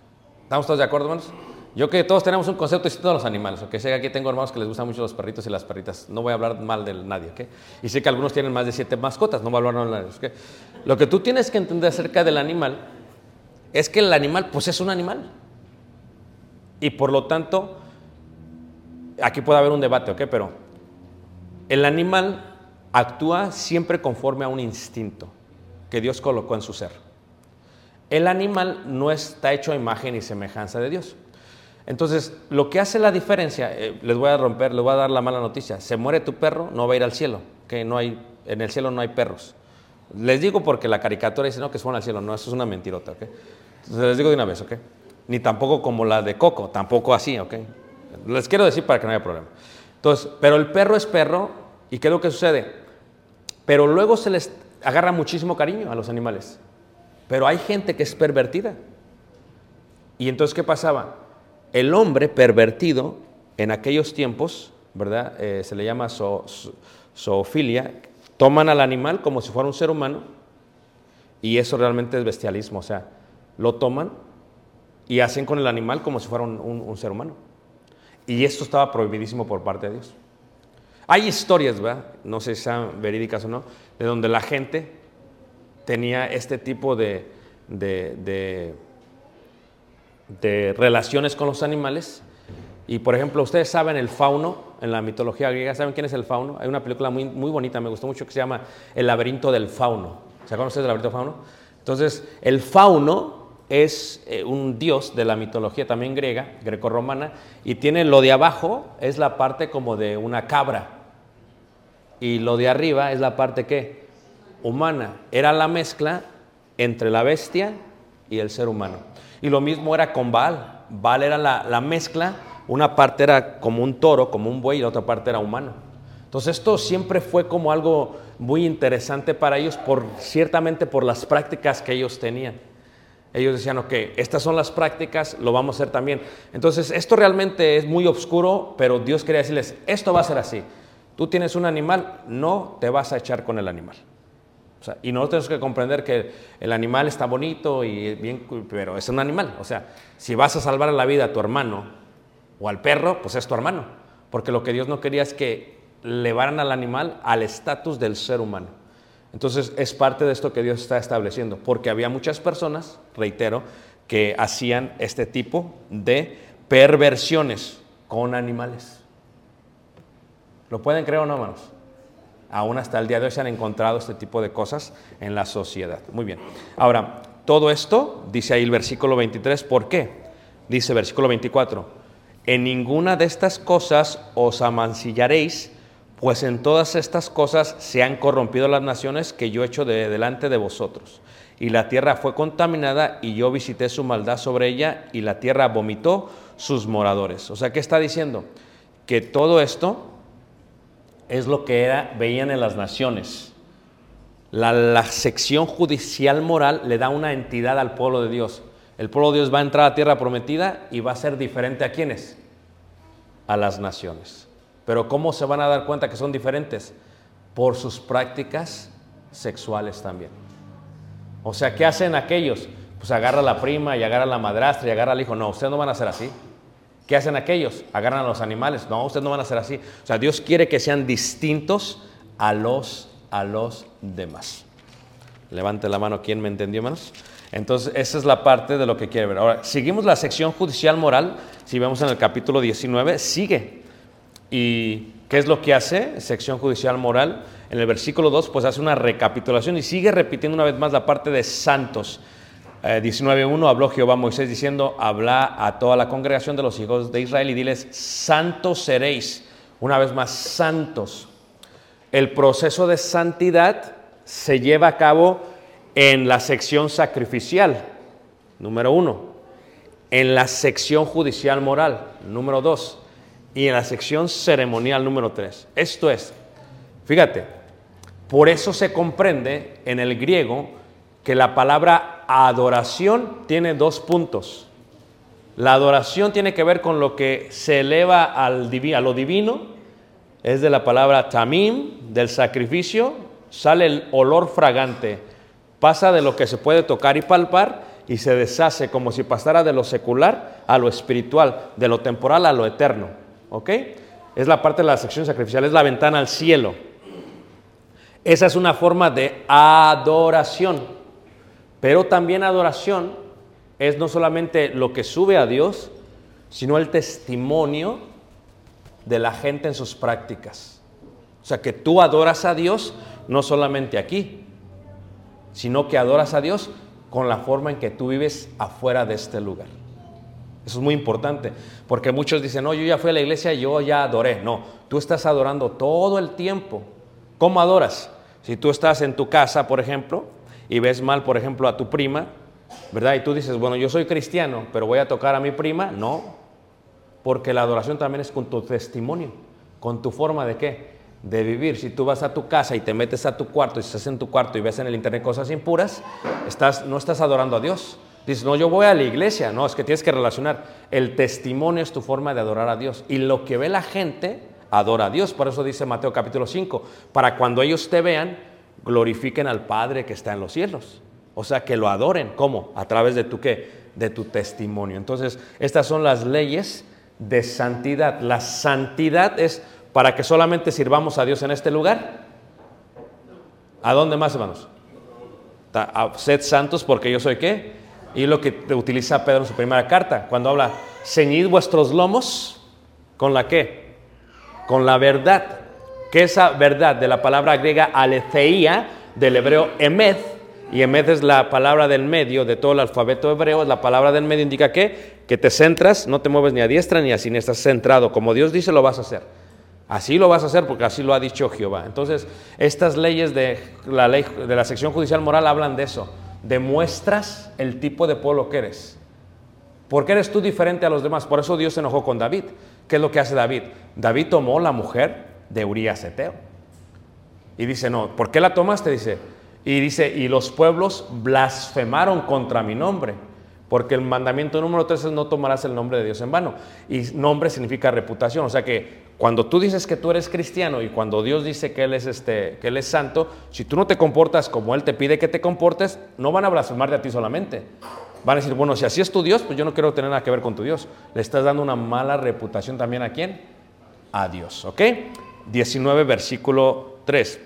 ¿Estamos todos de acuerdo, hermanos? Yo que todos tenemos un concepto distinto de los animales. Ok, sé que aquí tengo hermanos que les gustan mucho los perritos y las perritas. No voy a hablar mal de nadie, ¿ok? Y sé que algunos tienen más de siete mascotas. No voy a hablar mal de ¿ok? Lo que tú tienes que entender acerca del animal es que el animal, pues es un animal. Y por lo tanto, aquí puede haber un debate, ¿ok? Pero el animal actúa siempre conforme a un instinto que Dios colocó en su ser. El animal no está hecho a imagen y semejanza de Dios. Entonces, lo que hace la diferencia, eh, les voy a romper, les voy a dar la mala noticia. Se muere tu perro, no va a ir al cielo, que no hay, en el cielo no hay perros. Les digo porque la caricatura dice no que fueron al cielo, no, eso es una mentirota, ¿ok? Entonces les digo de una vez, ¿ok? Ni tampoco como la de Coco, tampoco así, ¿ok? Les quiero decir para que no haya problema. Entonces, pero el perro es perro, ¿y qué es lo que sucede? Pero luego se les agarra muchísimo cariño a los animales. Pero hay gente que es pervertida. Y entonces, ¿qué pasaba? El hombre pervertido en aquellos tiempos, ¿verdad? Eh, se le llama zo- zo- zoofilia. Toman al animal como si fuera un ser humano y eso realmente es bestialismo. O sea, lo toman y hacen con el animal como si fuera un, un- un ser humano. Y esto estaba prohibidísimo por parte de Dios. Hay historias, ¿verdad? No sé si sean verídicas o no, de donde la gente tenía este tipo de, de- de- de relaciones con los animales. Y por ejemplo, ustedes saben el fauno, en la mitología griega, ¿saben quién es el fauno? Hay una película muy, muy bonita, me gustó mucho, que se llama El laberinto del fauno. ¿Se acuerdan ustedes del laberinto del fauno? Entonces, el fauno es eh, un dios de la mitología también griega, grecorromana, y tiene lo de abajo, es la parte como de una cabra, y lo de arriba es la parte que humana. Era la mezcla entre la bestia y el ser humano. Y lo mismo era con Baal. Baal era la, la mezcla, una parte era como un toro, como un buey, y la otra parte era humano. Entonces esto siempre fue como algo muy interesante para ellos, por, ciertamente por las prácticas que ellos tenían. Ellos decían, ok, estas son las prácticas, lo vamos a hacer también. Entonces, esto realmente es muy oscuro, pero Dios quería decirles, esto va a ser así. Tú tienes un animal, no te vas a echar con el animal. O sea, y nosotros tenemos que comprender que el animal está bonito y bien, pero es un animal. O sea, si vas a salvar la vida a tu hermano o al perro, pues es tu hermano. Porque lo que Dios no quería es que elevaran al animal al estatus del ser humano. Entonces es parte de esto que Dios está estableciendo, porque había muchas personas, reitero, que hacían este tipo de perversiones con animales. ¿Lo pueden creer o no, hermanos? Aún hasta el día de hoy se han encontrado este tipo de cosas en la sociedad. Muy bien. Ahora, todo esto, dice ahí el versículo 23, ¿por qué? Dice versículo 24, en ninguna de estas cosas os amancillaréis, pues en todas estas cosas se han corrompido las naciones que yo he de delante de vosotros. Y la tierra fue contaminada y yo visité su maldad sobre ella y la tierra vomitó sus moradores. O sea, ¿qué está diciendo? Que todo esto es lo que era, veían en las naciones. La, sección judicial moral le da una entidad al pueblo de Dios. El pueblo de Dios va a entrar a tierra prometida y va a ser diferente a quiénes? A las naciones. Pero ¿cómo se van a dar cuenta que son diferentes? Por sus prácticas sexuales también. O sea, ¿qué hacen aquellos? Pues agarra a la prima y agarra a la madrastra y agarra al hijo. No, ustedes no van a ser así. ¿Qué hacen aquellos? Agarran a los animales. No, ustedes no van a ser así. O sea, Dios quiere que sean distintos a los, a los demás. Levante la mano, ¿quién me entendió, hermanos? Entonces, esa es la parte de lo que quiere ver. Ahora, seguimos la sección judicial moral. Si vemos en el capítulo 19, sigue. ¿Y qué es lo que hace sección judicial moral? En el versículo 2, pues hace una recapitulación y sigue repitiendo una vez más la parte de santos. Eh, 19.1 habló Jehová a Moisés diciendo, habla a toda la congregación de los hijos de Israel y diles, santos seréis. Una vez más, santos. El proceso de santidad se lleva a cabo en la sección sacrificial, número uno, en la sección judicial moral, número dos, y en la sección ceremonial, número tres. Esto es, fíjate, por eso se comprende en el griego que la palabra adoración tiene dos puntos. La adoración tiene que ver con lo que se eleva al a lo divino, es de la palabra tamim, del sacrificio, sale el olor fragante, pasa de lo que se puede tocar y palpar y se deshace como si pasara de lo secular a lo espiritual, de lo temporal a lo eterno. ¿Ok? Es la parte de la sección sacrificial, es la ventana al cielo. Esa es una forma de adoración. Pero también adoración es no solamente lo que sube a Dios, sino el testimonio de la gente en sus prácticas. O sea, que tú adoras a Dios no solamente aquí, sino que adoras a Dios con la forma en que tú vives afuera de este lugar. Eso es muy importante, porque muchos dicen, no, yo ya fui a la iglesia, yo ya adoré. No, tú estás adorando todo el tiempo. ¿Cómo adoras? Si tú estás en tu casa, por ejemplo, y ves mal, por ejemplo, a tu prima, ¿verdad? Y tú dices, bueno, yo soy cristiano, pero voy a tocar a mi prima. No, porque la adoración también es con tu testimonio, con tu forma de qué? De vivir. Si tú vas a tu casa y te metes a tu cuarto y estás en tu cuarto y ves en el internet cosas impuras, estás, no estás adorando a Dios. Dices, no, yo voy a la iglesia. No, es que tienes que relacionar. El testimonio es tu forma de adorar a Dios. Y lo que ve la gente, adora a Dios. Por eso dice Mateo capítulo 5, para cuando ellos te vean, glorifiquen al Padre que está en los cielos. O sea, que lo adoren. ¿Cómo? A través de tu qué? De tu testimonio. Entonces, estas son las leyes de santidad. La santidad es para que solamente sirvamos a Dios en este lugar. ¿A dónde más, hermanos? Sed santos porque yo soy qué? Y lo que utiliza Pedro en su primera carta, cuando habla, ceñid vuestros lomos con la qué? Con la verdad. Que esa verdad de la palabra griega aletheia, del hebreo emed, y emed es la palabra del medio de todo el alfabeto hebreo, la palabra del medio indica que, que te centras, no te mueves ni a diestra ni a siniestra, estás centrado, como Dios dice lo vas a hacer. Así lo vas a hacer porque así lo ha dicho Jehová. Entonces, estas leyes de la ley de la sección judicial moral hablan de eso. Demuestras el tipo de pueblo que eres. Porque eres tú diferente a los demás. Por eso Dios se enojó con David. ¿Qué es lo que hace David? David tomó la mujer de Urías Eteo. Y dice, no, ¿por qué la tomaste? Dice, y dice, y los pueblos blasfemaron contra mi nombre. Porque el mandamiento número 3 es no tomarás el nombre de Dios en vano. Y nombre significa reputación. O sea que cuando tú dices que tú eres cristiano y cuando Dios dice que Él es, este, que él es santo, si tú no te comportas como Él te pide que te comportes, no van a blasfemar de ti solamente. Van a decir, bueno, si así es tu Dios, pues yo no quiero tener nada que ver con tu Dios. Le estás dando una mala reputación también a quién? A Dios. ¿Ok? 19, versículo 3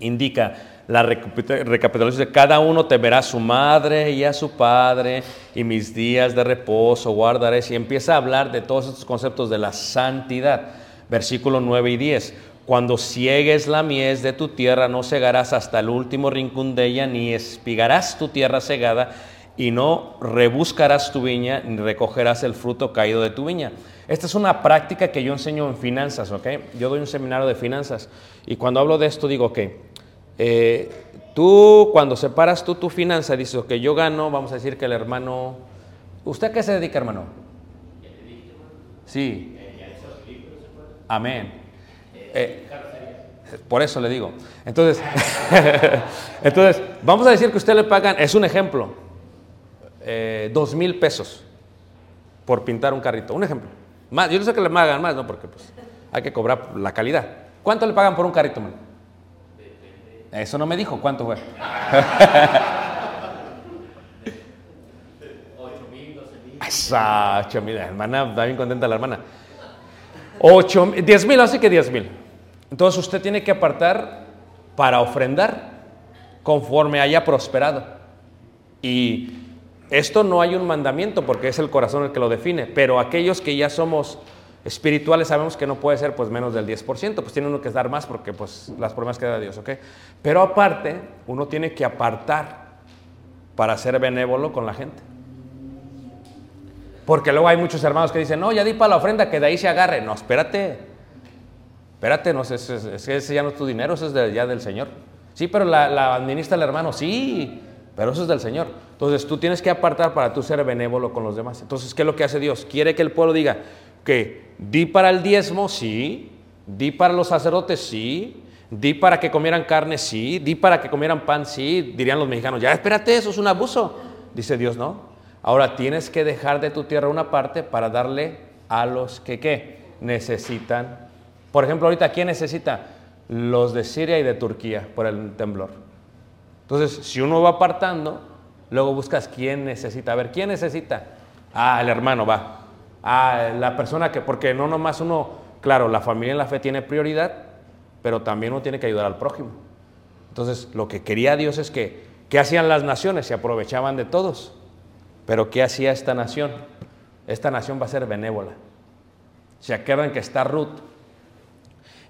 indica la recapitulación de cada uno temerá a su madre y a su padre y mis días de reposo guardaré y empieza a hablar de todos estos conceptos de la santidad Versículo 9 y 10. Cuando ciegues la mies de tu tierra, no cegarás hasta el último rincón de ella, ni espigarás tu tierra cegada, y no rebuscarás tu viña, ni recogerás el fruto caído de tu viña. Esta es una práctica que yo enseño en finanzas, ¿ok? Yo doy un seminario de finanzas, y cuando hablo de esto digo que eh, tú, cuando separas tú tu finanza, dices, que yo gano, vamos a decir que el hermano... ¿Usted a qué se dedica, hermano? Sí. Amén. Eh, por eso le digo. Entonces, entonces, vamos a decir que usted le pagan, es un ejemplo, dos mil pesos por pintar un carrito. Un ejemplo. Más, yo no sé que le pagan más, ¿no? Porque pues, hay que cobrar la calidad. ¿Cuánto le pagan por un carrito, man? Eso no me dijo, ¿cuánto fue? 8 mil, hermana, está bien contenta la hermana. 8, 10 mil, así que 10 mil. Entonces usted tiene que apartar para ofrendar conforme haya prosperado. Y esto no hay un mandamiento porque es el corazón el que lo define, pero aquellos que ya somos espirituales sabemos que no puede ser pues menos del 10%, pues tiene uno que dar más porque pues las promesas que da Dios, ¿ok? Pero aparte, uno tiene que apartar para ser benévolo con la gente. Porque luego hay muchos hermanos que dicen, no, ya di para la ofrenda, que de ahí se agarre. No, espérate. Espérate, no, es, es, es que ese ya no es tu dinero, eso es ya del Señor. Sí, pero la, la, administra el hermano, sí, pero eso es del Señor. Entonces tú tienes que apartar para tú ser benévolo con los demás. Entonces, ¿qué es lo que hace Dios? Quiere que el pueblo diga que di para el diezmo, sí, di para los sacerdotes, sí, di para que comieran carne, sí, di para que comieran pan, sí, dirían los mexicanos, ya espérate, eso es un abuso. Dice Dios, no, Ahora tienes que dejar de tu tierra una parte para darle a los que ¿qué? necesitan. Por ejemplo, ahorita ¿quién necesita? Los de Siria y de Turquía por el temblor. Entonces, si uno va apartando, luego buscas quién necesita. A ver, ¿quién necesita? Ah, el hermano va. Ah, la persona que, porque no nomás uno, claro, la familia en la fe tiene prioridad, pero también uno tiene que ayudar al prójimo. Entonces, lo que quería Dios es que, ¿qué hacían las naciones? Se aprovechaban de todos. Pero ¿qué hacía esta nación? Esta nación va a ser benévola. Se acuerdan que está Ruth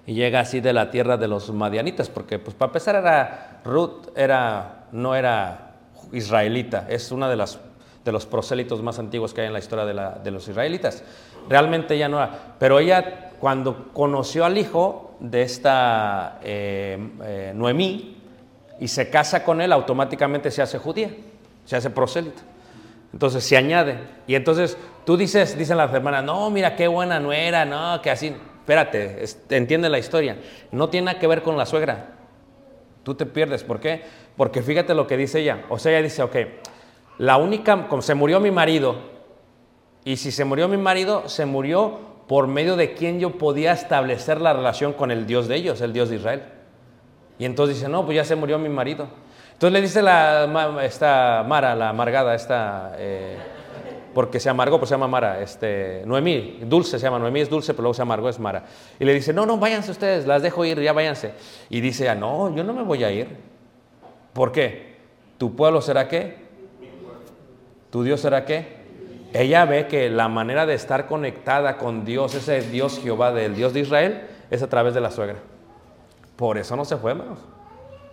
y llega así de la tierra de los madianitas, porque pues para empezar era Ruth era no era israelita, es una de las de los prosélitos más antiguos que hay en la historia de, la, de los israelitas. Realmente ella no era, pero ella cuando conoció al hijo de esta eh, eh, Noemí y se casa con él, automáticamente se hace judía, se hace prosélito. Entonces se añade. Y entonces tú dices, dicen las hermanas, no, mira qué buena nuera, no, que así. Espérate, entiende la historia. No tiene nada que ver con la suegra. Tú te pierdes. ¿Por qué? Porque fíjate lo que dice ella. O sea, ella dice, ok, la única, como se murió mi marido, y si se murió mi marido, se murió por medio de quien yo podía establecer la relación con el Dios de ellos, el Dios de Israel. Y entonces dice, no, pues ya se murió mi marido. Entonces le dice la, esta Mara, la amargada, esta, eh, porque se amargó, pues se llama Mara, este, Noemí, dulce se llama, Noemí es dulce, pero luego se amargó, es Mara. Y le dice, no, no, váyanse ustedes, las dejo ir, ya váyanse. Y dice, ah, no, yo no me voy a ir. ¿Por qué? ¿Tu pueblo será qué? ¿Tu Dios será qué? Ella ve que la manera de estar conectada con Dios, ese Dios Jehová del Dios de Israel, es a través de la suegra. Por eso no se fue, hermanos.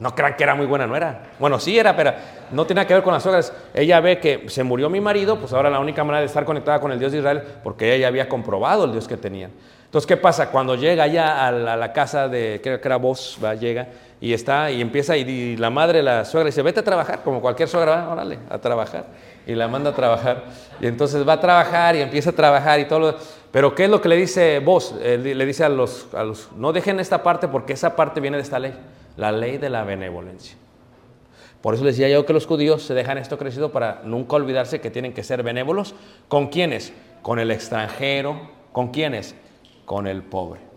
No crean que era muy buena nuera. Bueno, sí era, pero no tiene que ver con las suegras. Ella ve que se murió mi marido, pues ahora la única manera de estar conectada con el Dios de Israel, porque ella ya había comprobado el Dios que tenían. Entonces, ¿qué pasa? Cuando llega ya a la, casa de, creo era vos, llega y está y empieza y, la madre, la suegra, dice, vete a trabajar, como cualquier suegra, va, órale, a trabajar. Y la manda a trabajar. Y entonces va a trabajar y empieza a trabajar y todo lo... Pero ¿qué es lo que le dice vos? le dice a los, a los, no dejen esta parte porque esa parte viene de esta ley la ley de la benevolencia. Por eso decía yo que los judíos se dejan esto crecido para nunca olvidarse que tienen que ser benévolos. ¿Con quiénes? Con el extranjero. ¿Con quiénes? Con el pobre.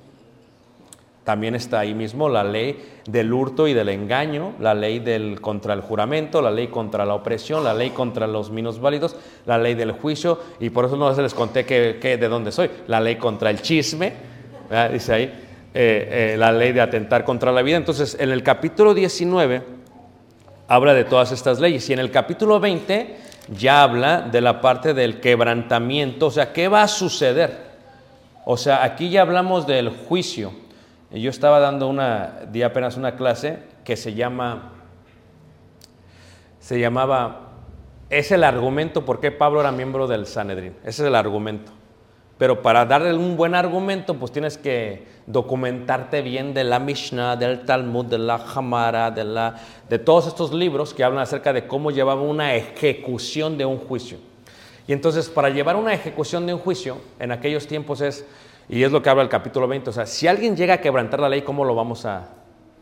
También está ahí mismo la ley del hurto y del engaño, la ley contra el juramento, la ley contra la opresión, la ley contra los válidos, la ley del juicio, y por eso no les conté que, de dónde soy, la ley contra el chisme, dice ahí, eh, eh, la ley de atentar contra la vida. Entonces, en el capítulo 19 habla de todas estas leyes y en el capítulo 20 ya habla de la parte del quebrantamiento, o sea, ¿qué va a suceder? O sea, aquí ya hablamos del juicio. Yo estaba dando una, di apenas una clase que se llama, se llamaba, es el argumento por qué Pablo era miembro del Sanedrín. Ese es el argumento. Pero para darle un buen argumento, pues tienes que documentarte bien de la Mishnah, del Talmud, de la Hamara, de, la, de todos estos libros que hablan acerca de cómo llevaba una ejecución de un juicio. Y entonces, para llevar una ejecución de un juicio, en aquellos tiempos es, y es lo que habla el capítulo 20, o sea, si alguien llega a quebrantar la ley, ¿cómo lo vamos a,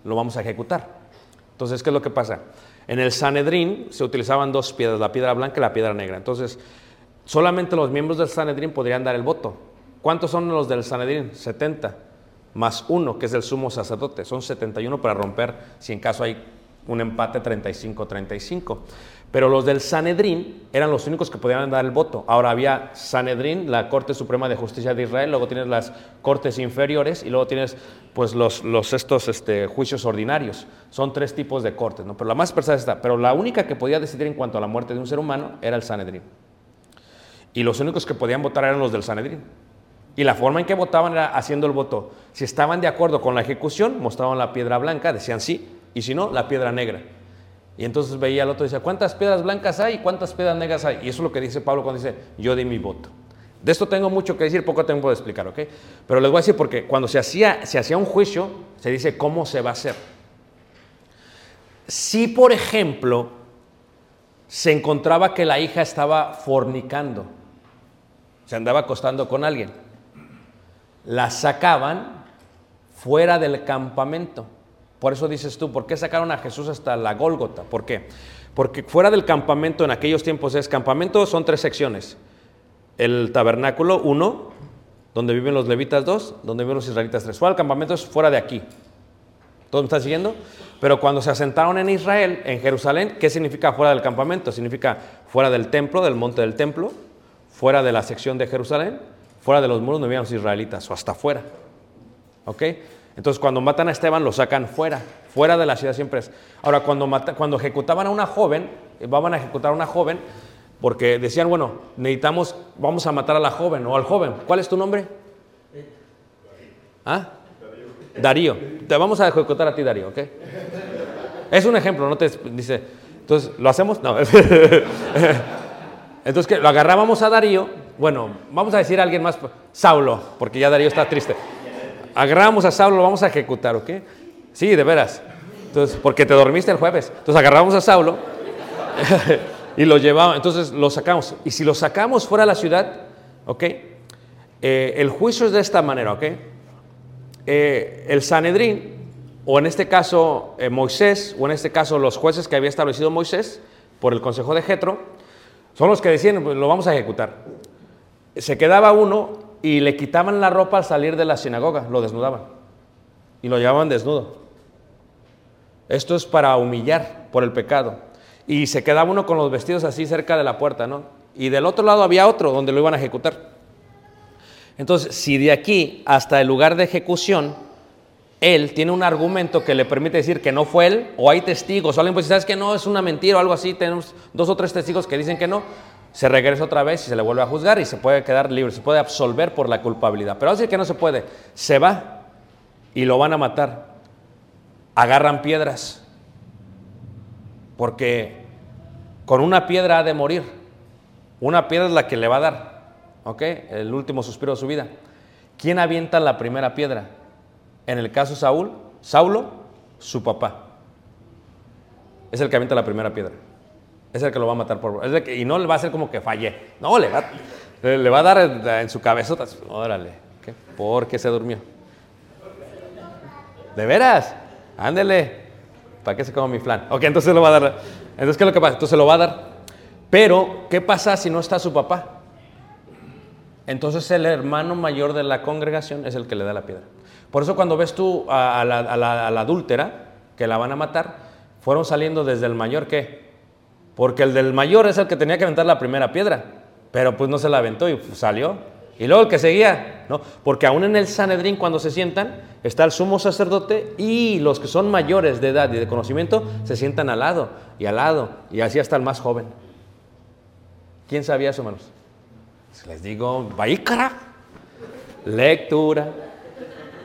lo vamos a ejecutar? Entonces, ¿qué es lo que pasa? En el Sanedrín se utilizaban dos piedras, la piedra blanca y la piedra negra. Entonces, solamente los miembros del Sanedrín podrían dar el voto. ¿Cuántos son los del Sanedrín? 70, más uno, que es el sumo sacerdote. Son 71 para romper, si en caso hay un empate 35-35. Pero los del Sanedrín eran los únicos que podían dar el voto. Ahora había Sanedrín, la Corte Suprema de Justicia de Israel, luego tienes las cortes inferiores y luego tienes pues los, estos este, juicios ordinarios. Son tres tipos de cortes, ¿no? Pero la más pesada está. Pero la única que podía decidir en cuanto a la muerte de un ser humano era el Sanedrín. Y los únicos que podían votar eran los del Sanedrín. Y la forma en que votaban era haciendo el voto. Si estaban de acuerdo con la ejecución, mostraban la piedra blanca, decían sí, y si no, la piedra negra. Y entonces veía al otro y decía, ¿cuántas piedras blancas hay y cuántas piedras negras hay? Y eso es lo que dice Pablo cuando dice, yo di mi voto. De esto tengo mucho que decir, poco tiempo de explicar, ¿ok? Pero les voy a decir porque cuando se hacía, se hacía un juicio, se dice cómo se va a hacer. Si, por ejemplo, se encontraba que la hija estaba fornicando, se andaba acostando con alguien, la sacaban fuera del campamento. Por eso dices tú, ¿por qué sacaron a Jesús hasta la Gólgota? ¿Por qué? Porque fuera del campamento en aquellos tiempos es campamento, son tres secciones. El tabernáculo, uno, donde viven los levitas, dos, donde viven los israelitas, tres. Fuera del campamento es fuera de aquí. ¿Todos me están siguiendo? Pero cuando se asentaron en Israel, en Jerusalén, ¿qué significa fuera del campamento? Significa fuera del templo, del monte del templo, fuera de la sección de Jerusalén, fuera de los muros donde vivían los israelitas, o hasta fuera. ¿Ok? Entonces, cuando matan a Esteban, lo sacan fuera, fuera de la ciudad siempre es. Ahora, cuando, mata- cuando ejecutaban a una joven, eh, van a ejecutar a una joven, porque decían, bueno, necesitamos, vamos a matar a la joven o al joven. ¿Cuál es tu nombre? ¿Ah? Darío. Te vamos a ejecutar a ti, Darío, ¿ok? Es un ejemplo, no te dice. Entonces, ¿lo hacemos? No. Entonces, ¿qué? Lo agarrábamos a Darío. Bueno, vamos a decir a alguien más, Saulo, porque ya Darío está triste. Agarramos a Saulo, lo vamos a ejecutar, ¿ok? Sí, de veras. Entonces, porque te dormiste el jueves. Entonces agarramos a Saulo y lo llevamos. Entonces lo sacamos. Y si lo sacamos fuera de la ciudad, ¿ok? Eh, el juicio es de esta manera, ¿ok? Eh, el Sanedrín, o en este caso eh, Moisés, o en este caso los jueces que había establecido Moisés por el consejo de Jetro, son los que decían, pues, lo vamos a ejecutar. Se quedaba uno y le quitaban la ropa al salir de la sinagoga, lo desnudaban y lo llevaban desnudo. Esto es para humillar por el pecado. Y se quedaba uno con los vestidos así cerca de la puerta, ¿no? Y del otro lado había otro donde lo iban a ejecutar. Entonces, si de aquí hasta el lugar de ejecución, él tiene un argumento que le permite decir que no fue él, o hay testigos, o alguien pues sabes que no, es una mentira o algo así, tenemos dos o tres testigos que dicen que no, se regresa otra vez y se le vuelve a juzgar y se puede quedar libre, se puede absolver por la culpabilidad. Pero así que no se puede, se va y lo van a matar. Agarran piedras, porque con una piedra ha de morir. Una piedra es la que le va a dar, ¿ok? El último suspiro de su vida. ¿Quién avienta la primera piedra? En el caso Saúl, Saulo, su papá. Es el que avienta la primera piedra. Es el que lo va a matar por... y no le va a hacer como que fallé. No, le va, le, va a dar en, su cabezota. Órale, ¿qué? porque se durmió. ¿De veras? Ándele. ¿Para qué se come mi flan? Ok, entonces lo va a dar. Entonces, ¿qué es lo que pasa? Entonces lo va a dar. Pero, ¿qué pasa si no está su papá? Entonces el hermano mayor de la congregación es el que le da la piedra. Por eso cuando ves tú a, la, adúltera, que la van a matar, fueron saliendo desde el mayor, ¿qué? Porque el del mayor es el que tenía que aventar la primera piedra, pero pues no se la aventó y pues, salió. Y luego el que seguía, ¿no? Porque aún en el Sanedrín cuando se sientan, está el sumo sacerdote y los que son mayores de edad y de conocimiento se sientan al lado y al lado y así hasta el más joven. ¿Quién sabía eso, hermanos? Les digo, Baícara. Lectura,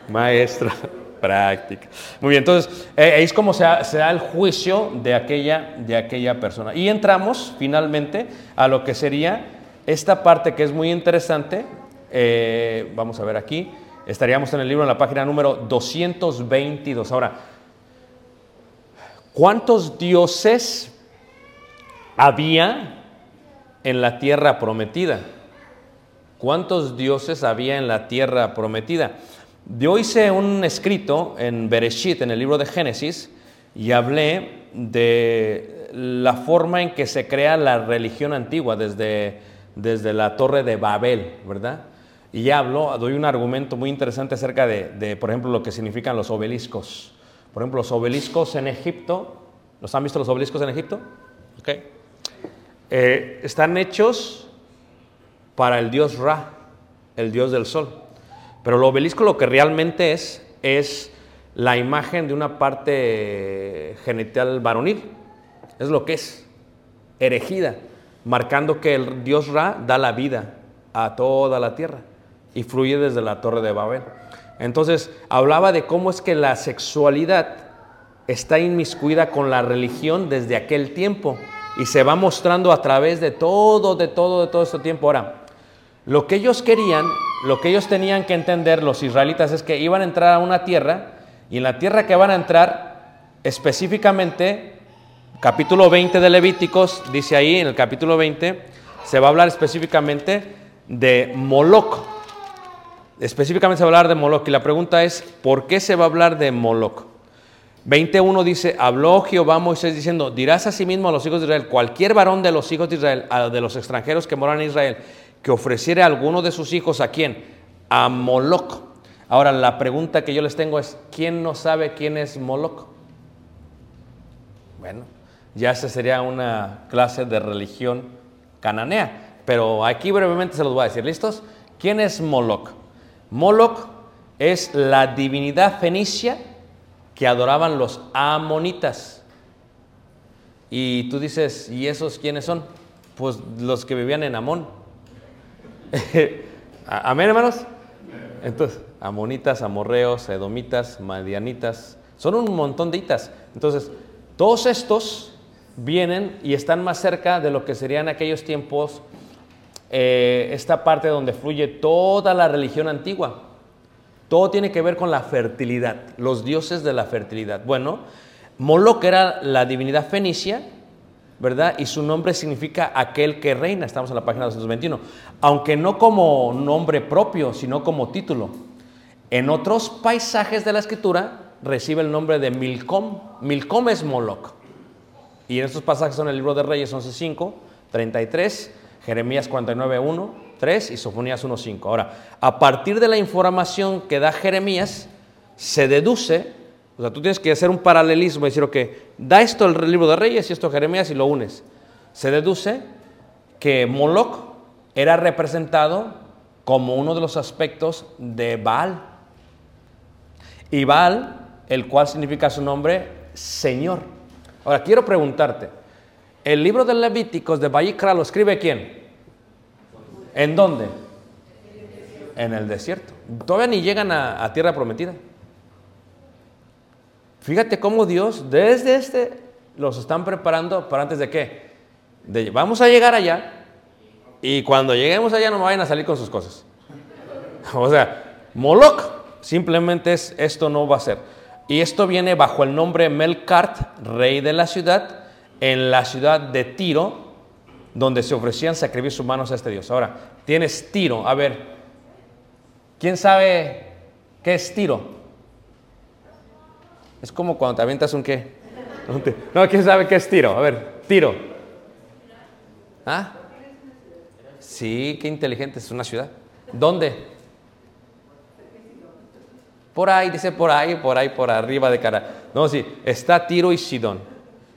maestra, práctica. Muy bien, entonces eh, es como se se da el juicio de aquella, de aquella persona. Y entramos finalmente a lo que sería esta parte que es muy interesante. Eh, vamos a ver aquí. Estaríamos en el libro en la página número 222. Ahora, ¿cuántos dioses había en la tierra prometida? ¿Cuántos dioses había en la tierra prometida? Yo hice un escrito en Bereshit, en el libro de Génesis, y hablé de la forma en que se crea la religión antigua desde, desde la torre de Babel, ¿verdad? Y hablo, doy un argumento muy interesante acerca de, de, por ejemplo, lo que significan los obeliscos. Por ejemplo, los obeliscos en Egipto, ¿los han visto los obeliscos en Egipto? Ok. Eh, están hechos para el dios Ra, el dios del sol. Pero el obelisco lo que realmente es, es la imagen de una parte genital varonil. Es lo que es, erigida, marcando que el dios Ra da la vida a toda la tierra y fluye desde la torre de Babel. Entonces, hablaba de cómo es que la sexualidad está inmiscuida con la religión desde aquel tiempo y se va mostrando a través de todo, de todo, de todo este tiempo. Ahora, lo que ellos querían, lo que ellos tenían que entender, los israelitas, es que iban a entrar a una tierra y en la tierra que van a entrar, específicamente, capítulo 20 de Levíticos, dice ahí en el capítulo 20, se va a hablar específicamente de Moloch. Específicamente se va a hablar de Moloch y la pregunta es, ¿por qué se va a hablar de Moloch? 21 dice, habló Jehová a Moisés diciendo, dirás a sí mismo a los hijos de Israel, cualquier varón de los hijos de Israel, de los extranjeros que moran en Israel, que ofreciere a alguno de sus hijos a quién? A Moloch. Ahora, la pregunta que yo les tengo es, ¿quién no sabe quién es Moloch? Bueno, ya esa sería una clase de religión cananea, pero aquí brevemente se los voy a decir, ¿listos? ¿Quién es Moloch? Moloch es la divinidad fenicia que adoraban los amonitas. Y tú dices, ¿y esos quiénes son? Pues los que vivían en Amón. Amén, hermanos. Entonces, amonitas, amorreos, edomitas, madianitas, son un montón de itas. Entonces, todos estos vienen y están más cerca de lo que serían aquellos tiempos, eh, esta parte donde fluye toda la religión antigua. Todo tiene que ver con la fertilidad, los dioses de la fertilidad. Bueno, Moloch era la divinidad fenicia, ¿verdad? Y su nombre significa aquel que reina, estamos en la página 221, aunque no como nombre propio, sino como título. En otros paisajes de la escritura recibe el nombre de Milcom. Milcom es Moloch. Y en estos pasajes son el libro de Reyes 11.5, 33, Jeremías 49.1, 3 y Sofonías 1.5. Ahora, a partir de la información que da Jeremías, se deduce, o sea, tú tienes que hacer un paralelismo y decir, ok, da esto el libro de Reyes y esto Jeremías y lo unes. Se deduce que Moloch era representado como uno de los aspectos de Baal. Y Baal, el cual significa su nombre, Señor. Ahora, quiero preguntarte, el libro de Levíticos de Vallicra lo escribe quién? ¿En dónde? En el desierto. Todavía ni llegan a, tierra prometida. Fíjate cómo Dios desde este los están preparando para antes de qué. Vamos a llegar allá y cuando lleguemos allá no vayan a salir con sus cosas. O sea, Moloch simplemente es esto no va a ser. Y esto viene bajo el nombre Melkart, rey de la ciudad, en la ciudad de Tiro, donde se ofrecían sacrificios humanos a este Dios. Ahora, tienes Tiro. A ver, ¿quién sabe qué es Tiro? Es como cuando te avientas un qué. No, ¿quién sabe qué es Tiro? A ver, Tiro. ¿Ah? Sí, qué inteligente, es una ciudad. ¿Dónde? Por ahí, dice por ahí, por ahí, por arriba de cara. No, sí, está Tiro y Sidón.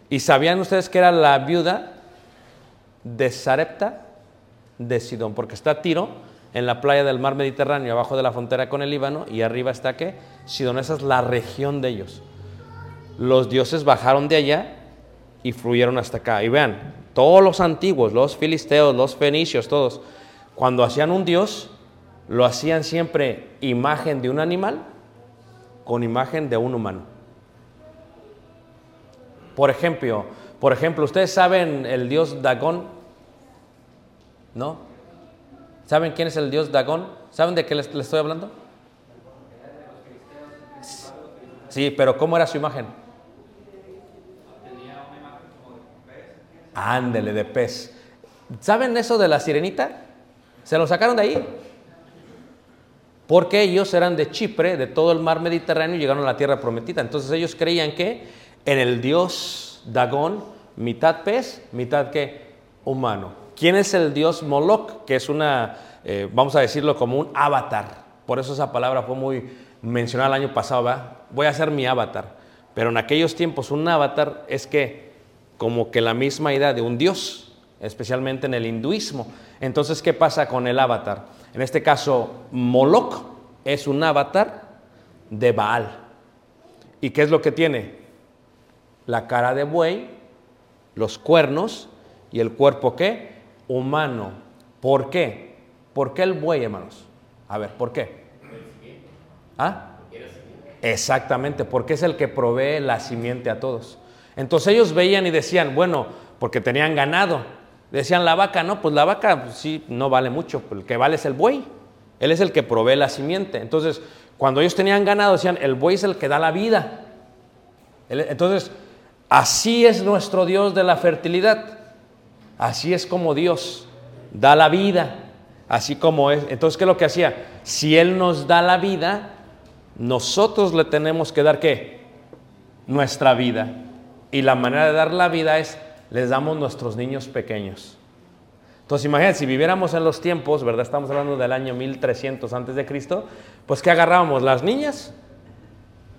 ¿Y sabían ustedes que era la viuda de Sarepta de Sidón? Porque está Tiro en la playa del mar Mediterráneo, abajo de la frontera con el Líbano, y arriba está que Sidón, esa es la región de ellos. Los dioses bajaron de allá y fluyeron hasta acá. Y vean, todos los antiguos, los filisteos, los fenicios, todos, cuando hacían un dios, lo hacían siempre imagen de un animal con imagen de un humano. Por ejemplo, por ejemplo, ¿ustedes saben el dios Dagón? ¿No? ¿Saben quién es el dios Dagón? ¿Saben de qué les, les estoy hablando? Sí, pero ¿cómo era su imagen? Ándele, de pez. ¿Saben eso de la sirenita? Se lo sacaron de ahí. Porque ellos eran de Chipre, de todo el mar Mediterráneo, y llegaron a la tierra prometida. Entonces ellos creían que en el dios Dagón, mitad pez, mitad que humano. ¿Quién es el dios Moloch? Que es una, eh, vamos a decirlo como un avatar. Por eso esa palabra fue muy mencionada el año pasado, ¿verdad? Voy a hacer mi avatar. Pero en aquellos tiempos un avatar es que como que la misma idea de un dios, especialmente en el hinduismo. Entonces, ¿qué pasa con el avatar? En este caso, Moloch es un avatar de Baal. ¿Y qué es lo que tiene? La cara de buey, los cuernos y el cuerpo qué? Humano. ¿Por qué? ¿Por qué el buey, hermanos? A ver, ¿por qué? ¿Ah? Exactamente, porque es el que provee la simiente a todos. Entonces ellos veían y decían, bueno, porque tenían ganado. Decían la vaca, no, pues la vaca pues, sí no vale mucho, el que vale es el buey. Él es el que provee la simiente. Entonces, cuando ellos tenían ganado, decían, el buey es el que da la vida. Entonces, así es nuestro Dios de la fertilidad. Así es como Dios da la vida. Así como es. Entonces, ¿qué es lo que hacía? Si Él nos da la vida, nosotros le tenemos que dar qué? Nuestra vida. Y la manera de dar la vida es, les damos nuestros niños pequeños. Entonces imagínense, si viviéramos en los tiempos, ¿verdad? Estamos hablando del año 1300 antes de Cristo, pues ¿qué agarrábamos? Las niñas,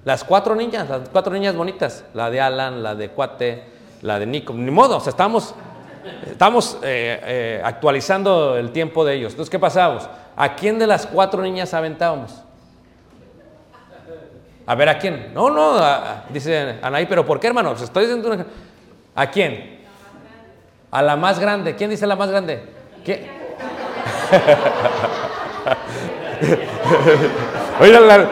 las cuatro niñas, las cuatro niñas bonitas, la de Alan, la de Cuate, la de Nico, ni modo, o sea, estamos, estamos eh, eh, actualizando el tiempo de ellos. Entonces, ¿qué pasábamos? ¿A quién de las cuatro niñas aventábamos? A ver, ¿a quién? No, no, dice Anaí, pero ¿por qué, hermanos? Estoy diciendo. ¿A quién? A la más grande. ¿Quién dice la más grande? ¿Quién? oye, la,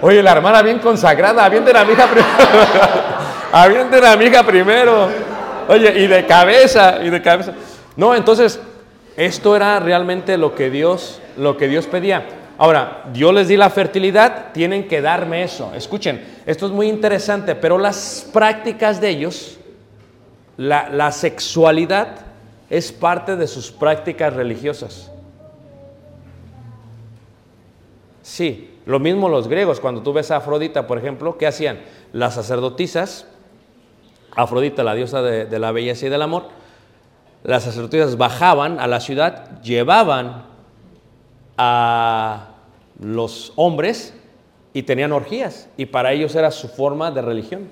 oye, la hermana bien consagrada, avienten a mi hija primero. avienten a mi hija primero. Oye, y de cabeza, y de cabeza. No, entonces, esto era realmente lo que Dios, lo que Dios pedía. Ahora, yo les di la fertilidad, tienen que darme eso. Escuchen, esto es muy interesante, pero las prácticas de ellos, la, sexualidad es parte de sus prácticas religiosas. Sí, lo mismo los griegos, cuando tú ves a Afrodita, por ejemplo, ¿qué hacían? Las sacerdotisas, Afrodita, la diosa de la belleza y del amor, las sacerdotisas bajaban a la ciudad, llevaban a los hombres y tenían orgías, y para ellos era su forma de religión.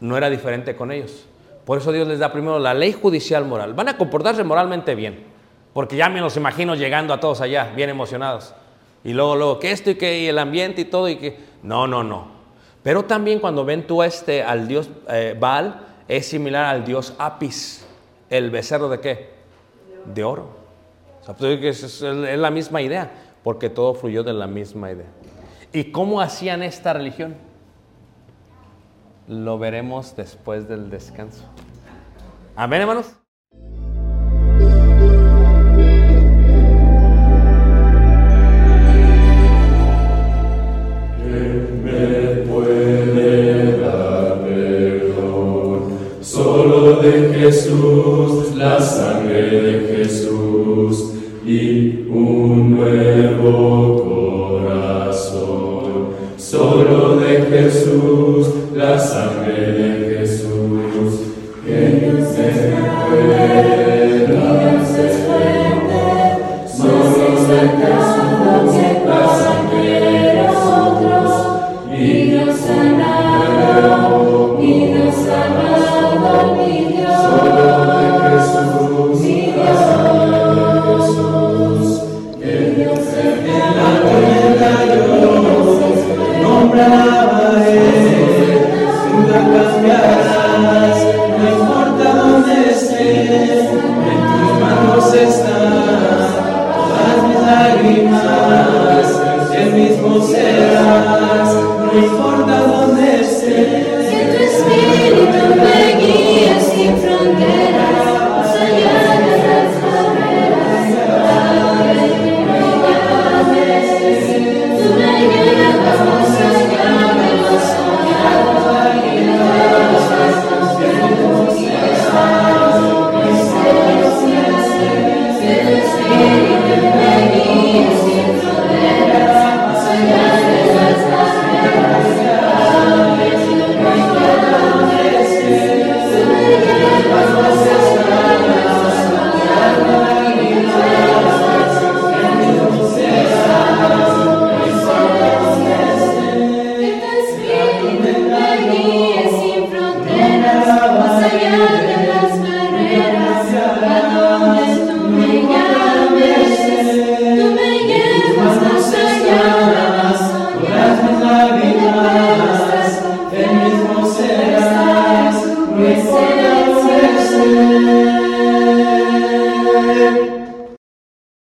No era diferente con ellos. Por eso Dios les da primero la ley judicial moral. Van a comportarse moralmente bien, porque ya me los imagino llegando a todos allá, bien emocionados. Y luego, luego, que esto y que el ambiente y todo, y que. No, no, no. Pero también cuando ven tú a este, al dios eh, Baal, es similar al dios Apis, el becerro de qué? De oro. Pues, es, es- es la misma idea, porque todo fluyó de la misma idea. ¿Y cómo hacían esta religión? Lo veremos después del descanso. Amén, hermanos. De Jesús, la sangre